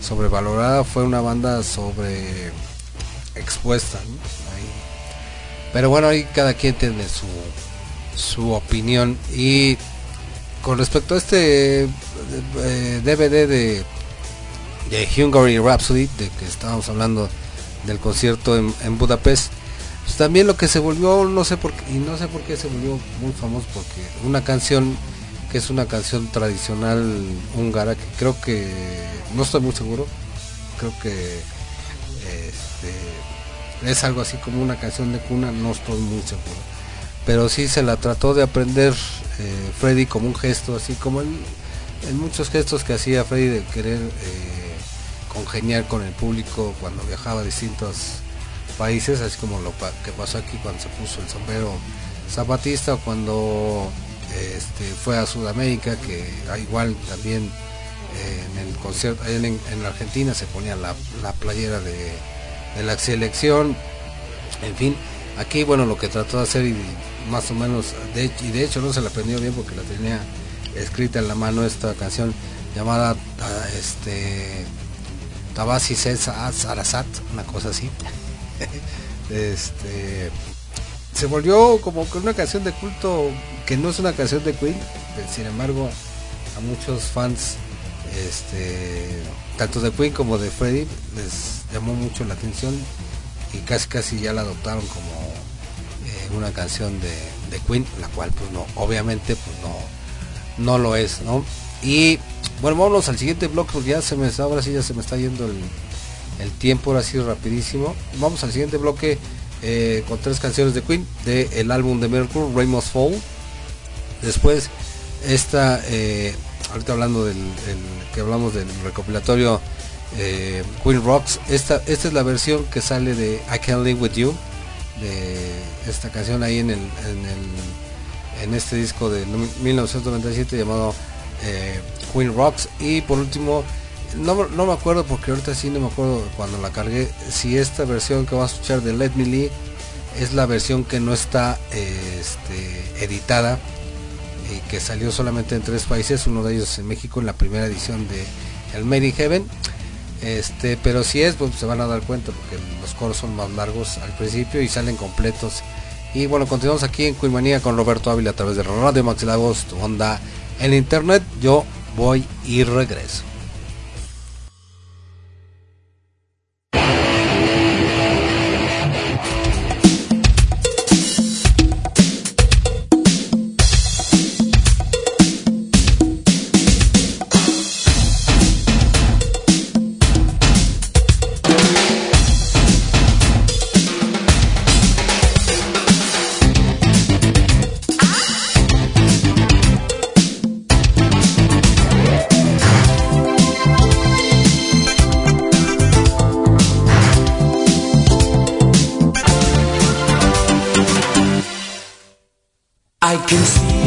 sobrevalorada, fue una banda sobre expuesta. Pero bueno, ahí cada quien tiene su, su opinión. Y con respecto a este eh, DVD de, de Hungary Rhapsody, de que estábamos hablando del concierto en, en Budapest, pues también lo que se volvió, no sé por qué, y no sé por qué se volvió muy famoso, porque una canción que es una canción tradicional húngara, que creo que, no estoy muy seguro, creo que este, es algo así como una canción de cuna, no estoy muy seguro. Pero sí se la trató de aprender eh, Freddy como un gesto, así como en, muchos gestos que hacía Freddy de querer eh, congeniar con el público cuando viajaba a distintos países, así como lo que pasó aquí cuando se puso el sombrero zapatista cuando este, fue a Sudamérica, que ah, igual también eh, en el concierto en, en Argentina se ponía la, la playera de, de la selección, en fin, aquí bueno lo que trató de hacer y más o menos, de, y de hecho no se la aprendió bien porque la tenía escrita en la mano esta canción llamada ah, este Tabasi César Arasat, una cosa así. este se volvió como que una canción de culto que no es una canción de Queen, pero sin embargo a muchos fans este tanto de Queen como de Freddie les llamó mucho la atención y casi casi ya la adoptaron como eh, una canción de, de Queen, la cual pues no, obviamente pues no, no lo es, ¿no? Y bueno, vámonos al siguiente bloque porque ya se me está, ahora sí ya se me está yendo el, el tiempo, ahora sí rapidísimo. Vamos al siguiente bloque eh, con tres canciones de Queen, de el álbum de Mercury, Rainbow Fall. Después, esta, eh, ahorita hablando del el- que hablamos del recopilatorio eh, Queen Rocks, esta, esta es la versión que sale de I Can't Live With You, de esta canción ahí en el, en este disco de 1997 llamado eh, Queen Rocks y por último no, no me acuerdo porque ahorita sí no me acuerdo cuando la cargué si esta versión que vas a escuchar de Let Me Lee es la versión que no está este, editada y que salió solamente en tres países, uno de ellos en México en la primera edición de El Made in Heaven. Este, pero si es, pues se van a dar cuenta porque los coros son más largos al principio y salen completos. Y bueno, continuamos aquí en Queen Manía con Roberto Ávila a través de Radio Max Lagos, onda en internet. Yo voy y regreso. Can see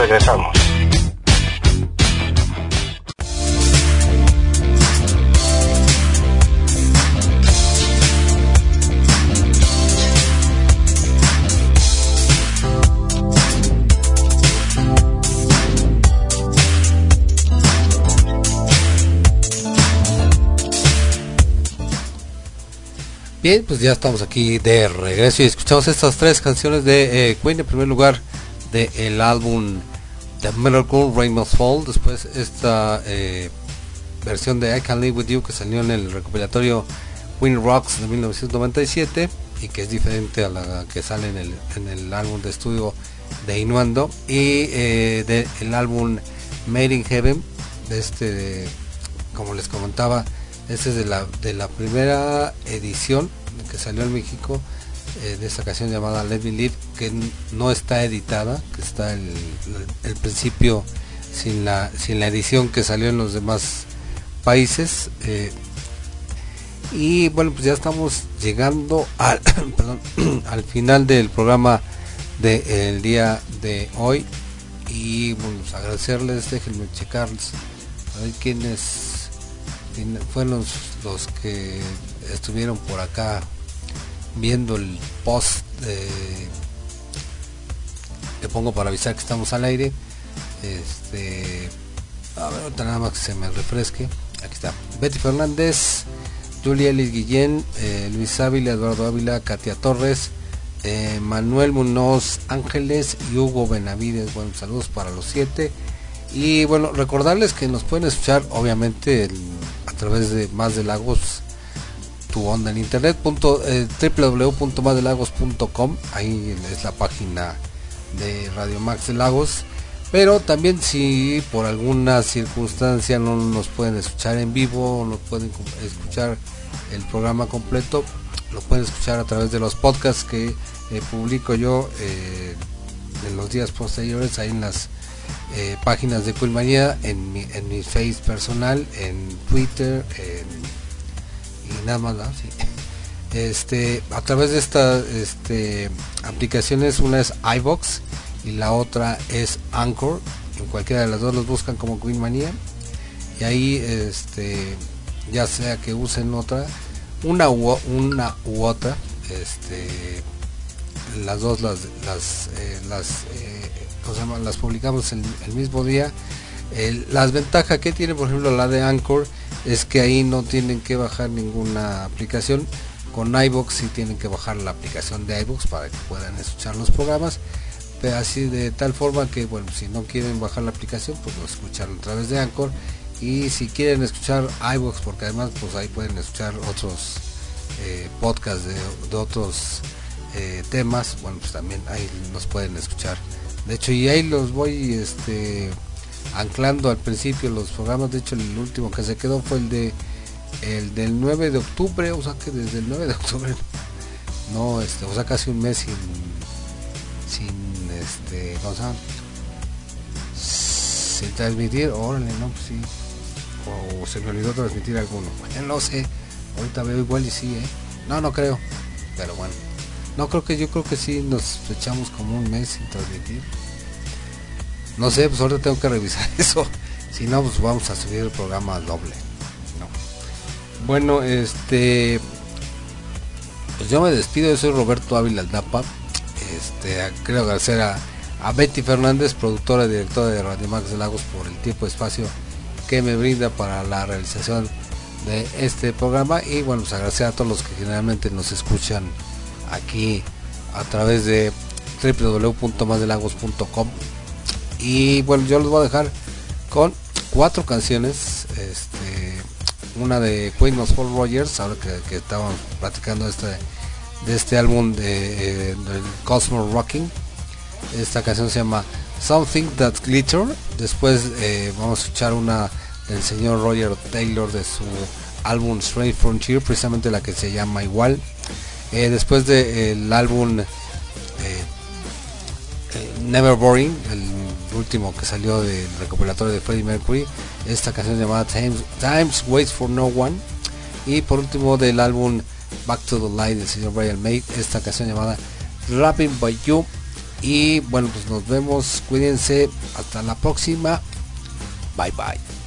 regresamos. Bien, pues ya estamos aquí de regreso y escuchamos estas tres canciones de eh, Queen. En primer lugar, del álbum The Miracle Rain Must Fall. Después, esta eh, versión de I Can Live With You que salió en el recopilatorio Queen Rocks de 1997 y que es diferente a la que sale en el, en el álbum de estudio de Inuando. Y eh, del álbum Made in Heaven, de este, como les comentaba, este es de la, de la primera edición que salió en México eh, de esta canción llamada Let Me Live, que no está editada, el, principio sin la, sin la edición que salió en los demás países. eh, y bueno, pues ya estamos llegando al, perdón, al final del programa del día de hoy. Y bueno, pues agradecerles, déjenme checarles. A ver quiénes quién- fueron los, los que estuvieron por acá viendo el post de que pongo para avisar que estamos al aire. Este, a ver, ahorita nada más que se me refresque. Aquí está. Betty Fernández, Julia Elis Guillén, eh, Luis Ávila, Eduardo Ávila, Katia Torres, eh, Manuel Munoz Ángeles y Hugo Benavides. Bueno, saludos para los siete. Y bueno, recordarles que nos pueden escuchar obviamente a través de Más de Lagos, tu onda en internet, punto, eh, www.masdelagos.com, ahí es la página de Radio Max Lagos. Pero también si por alguna circunstancia no nos pueden escuchar en vivo, no pueden escuchar el programa completo, lo pueden escuchar a través de los podcasts que eh, publico yo eh, en los días posteriores ahí en las eh, páginas de Quilmanía, en mi, en mi face personal, en Twitter, en- y nada más, ¿no? Sí. Este, a través de estas este, aplicaciones, una es iBox y la otra es Anchor. En cualquiera de las dos los buscan como Queen Manía. Y ahí, este, ya sea que usen otra, una u, una u otra, este, las dos las las eh, las eh, las publicamos el, mismo día las ventajas que tiene por ejemplo la de Anchor es que ahí no tienen que bajar ninguna aplicación con iBox sí tienen que bajar la aplicación de iBox para que puedan escuchar los programas pero así de tal forma que bueno si no quieren bajar la aplicación pues lo escuchan a través de Anchor y si quieren escuchar iBox porque además pues ahí pueden escuchar otros eh, podcasts de, otros eh, temas bueno pues también ahí nos pueden escuchar. De hecho y ahí los voy este anclando al principio los programas de hecho el último que se quedó fue el de el del 9 de octubre o sea que desde el 9 de octubre no este o sea casi un mes sin sin este ¿cómo se llama? sin transmitir órale no pues sí. O se me olvidó transmitir alguno. Bueno, no sé ahorita veo igual y sí eh no no creo pero bueno. No creo que yo creo que sí nos echamos como un mes sin transmitir. No sé pues ahorita tengo que revisar eso. Si no pues vamos a subir el programa doble. Bueno este Pues yo me despido, yo soy Roberto Ávila Aldapa. Este, quiero agradecer a, Betty Fernández, productora y directora de Radio Max de Lagos, por el tiempo y espacio que me brinda para la realización de este programa. Y bueno, pues agradecer a todos los que generalmente nos escuchan aquí a través de www.masdelagos.com. Y bueno, yo les voy a dejar con cuatro canciones. Este, una de Queen of Paul Rogers, ahora que, que estábamos platicando este, de este álbum de, eh, del Cosmos Rocking. Esta canción se llama Something That Glitter. Después eh, vamos a escuchar una del señor Roger Taylor de su álbum Strange Frontier, precisamente la que se llama igual. Eh, después del álbum Never Boring, el último que salió del recopilatorio de Freddie Mercury, esta canción llamada Times, Times Waits for No One. Y por último del álbum Back to the Light del señor Brian May, esta canción llamada Rapping by You. Y bueno, pues nos vemos, cuídense, hasta la próxima. Bye bye.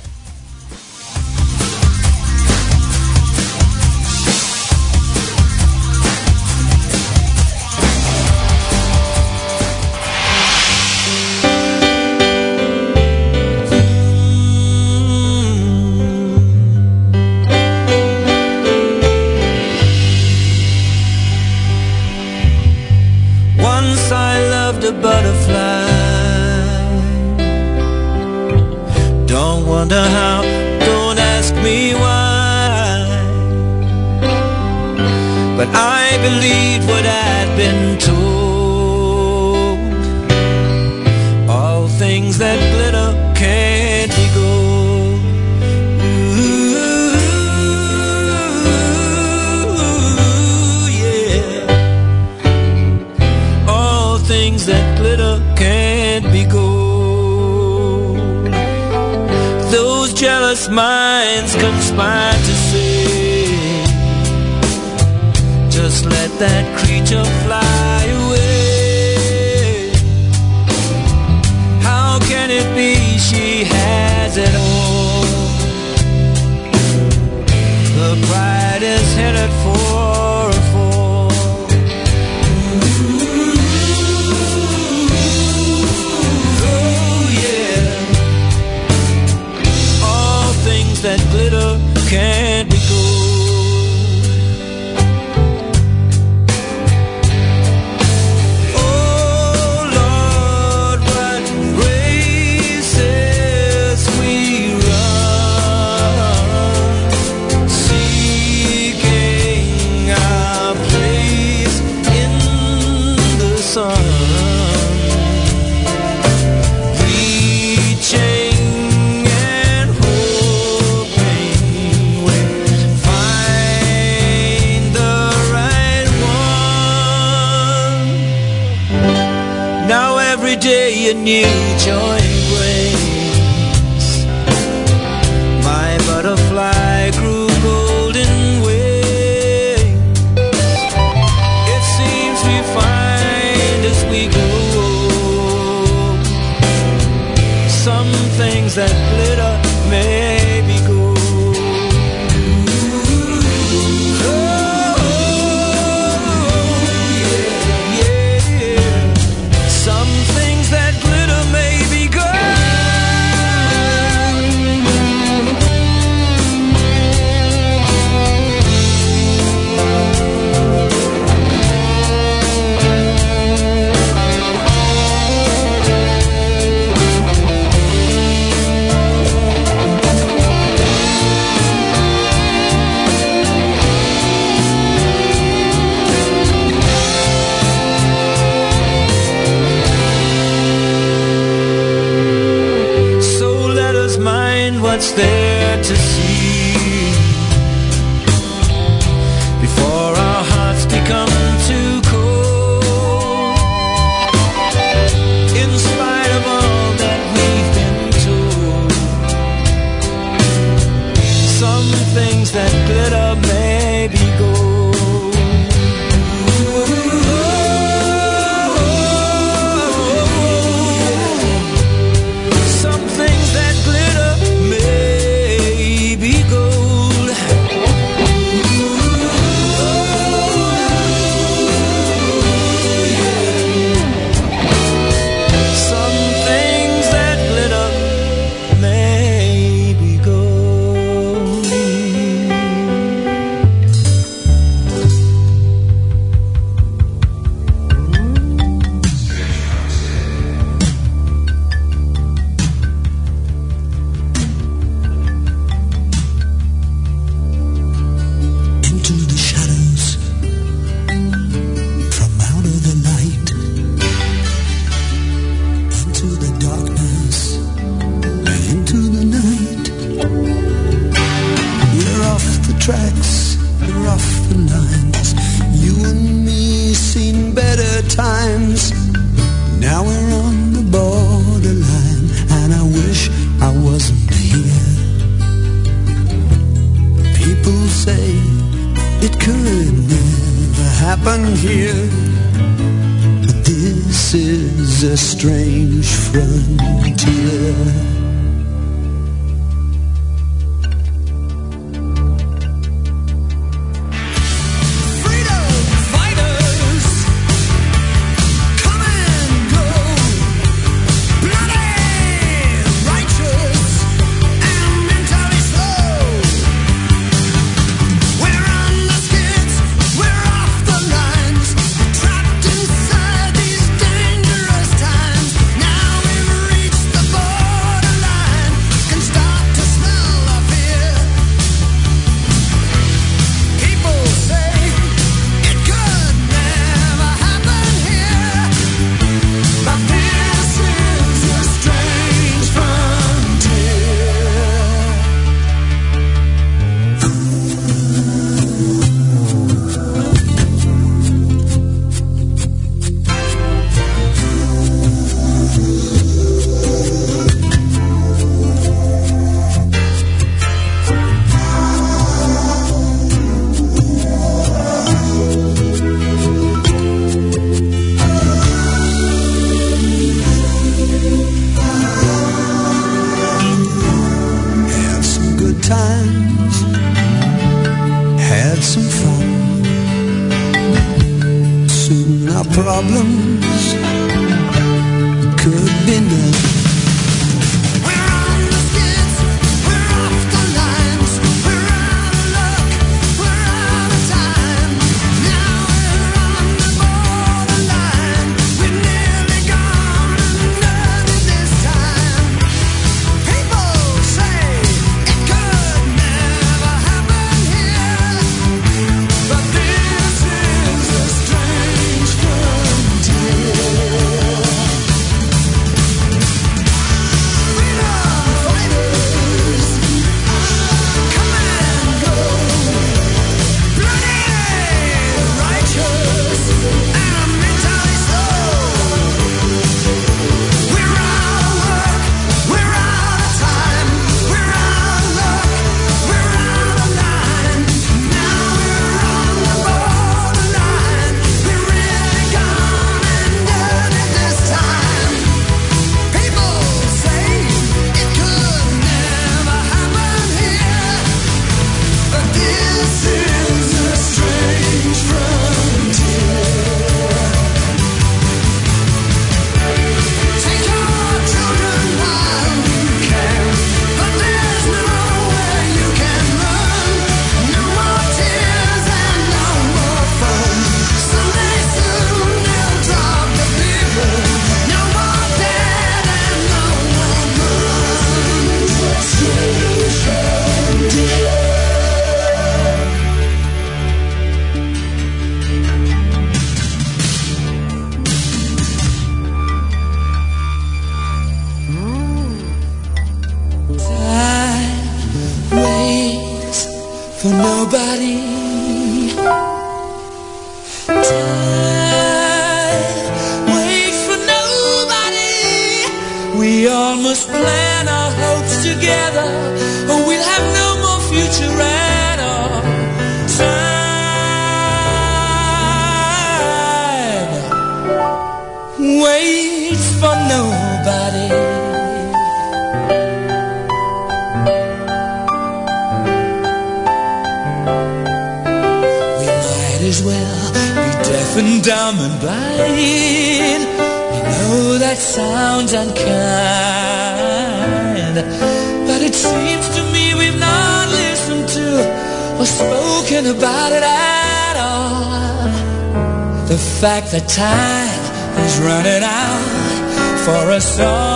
That time is running out for us all.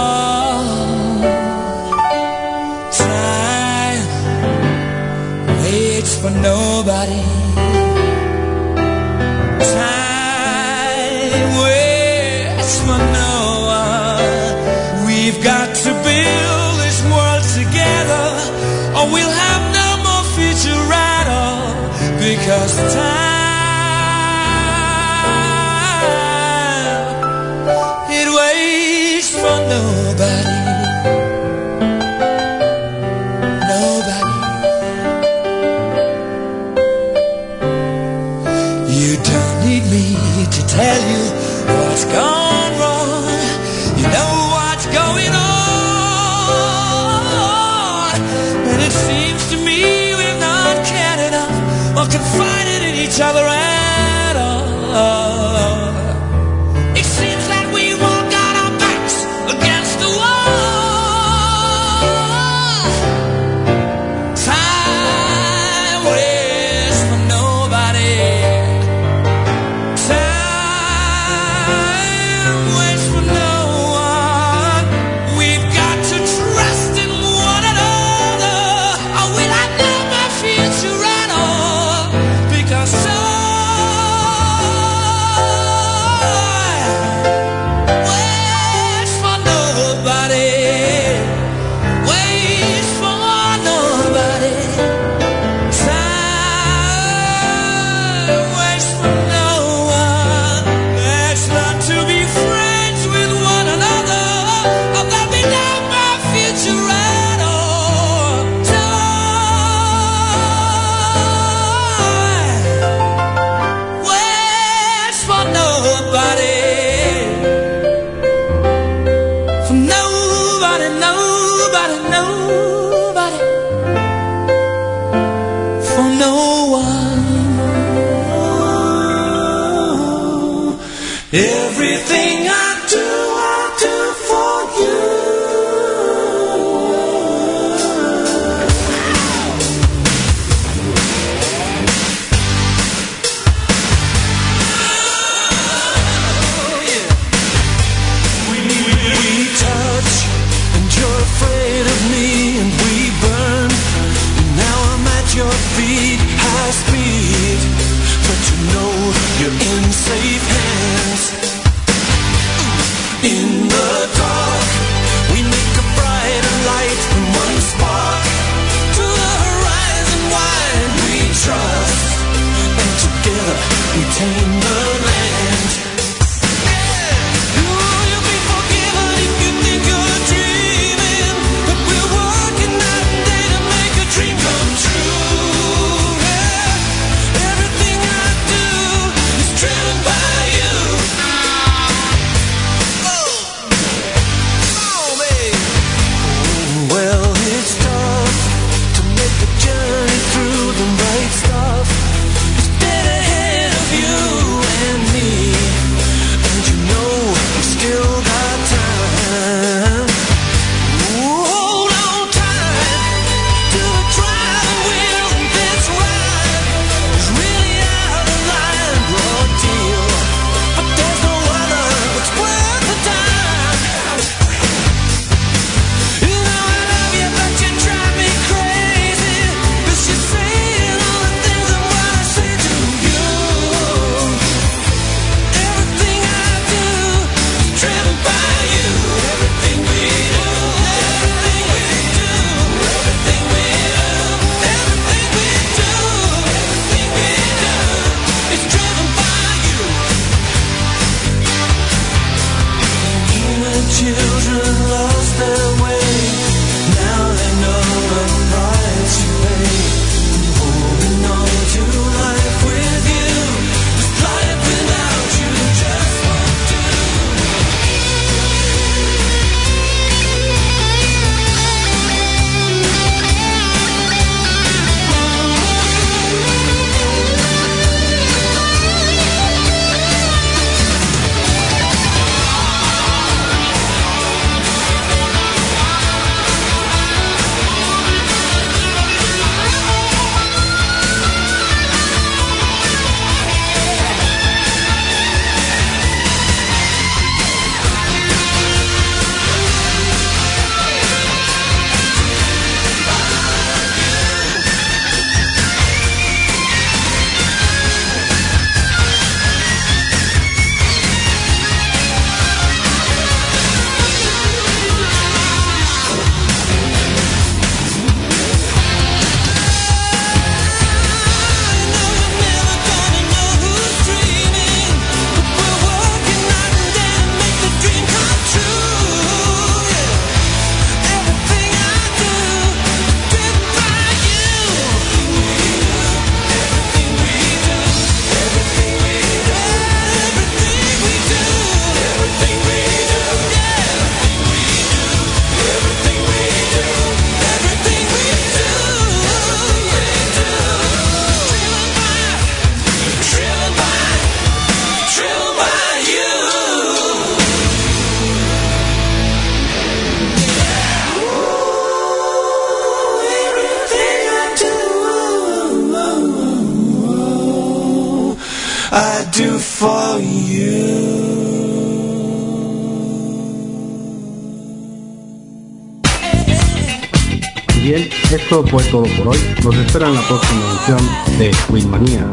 Esto fue todo por hoy. Nos espera en la próxima edición de Winmania.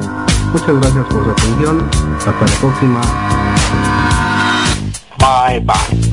Muchas gracias por su atención. Hasta la próxima. Bye bye.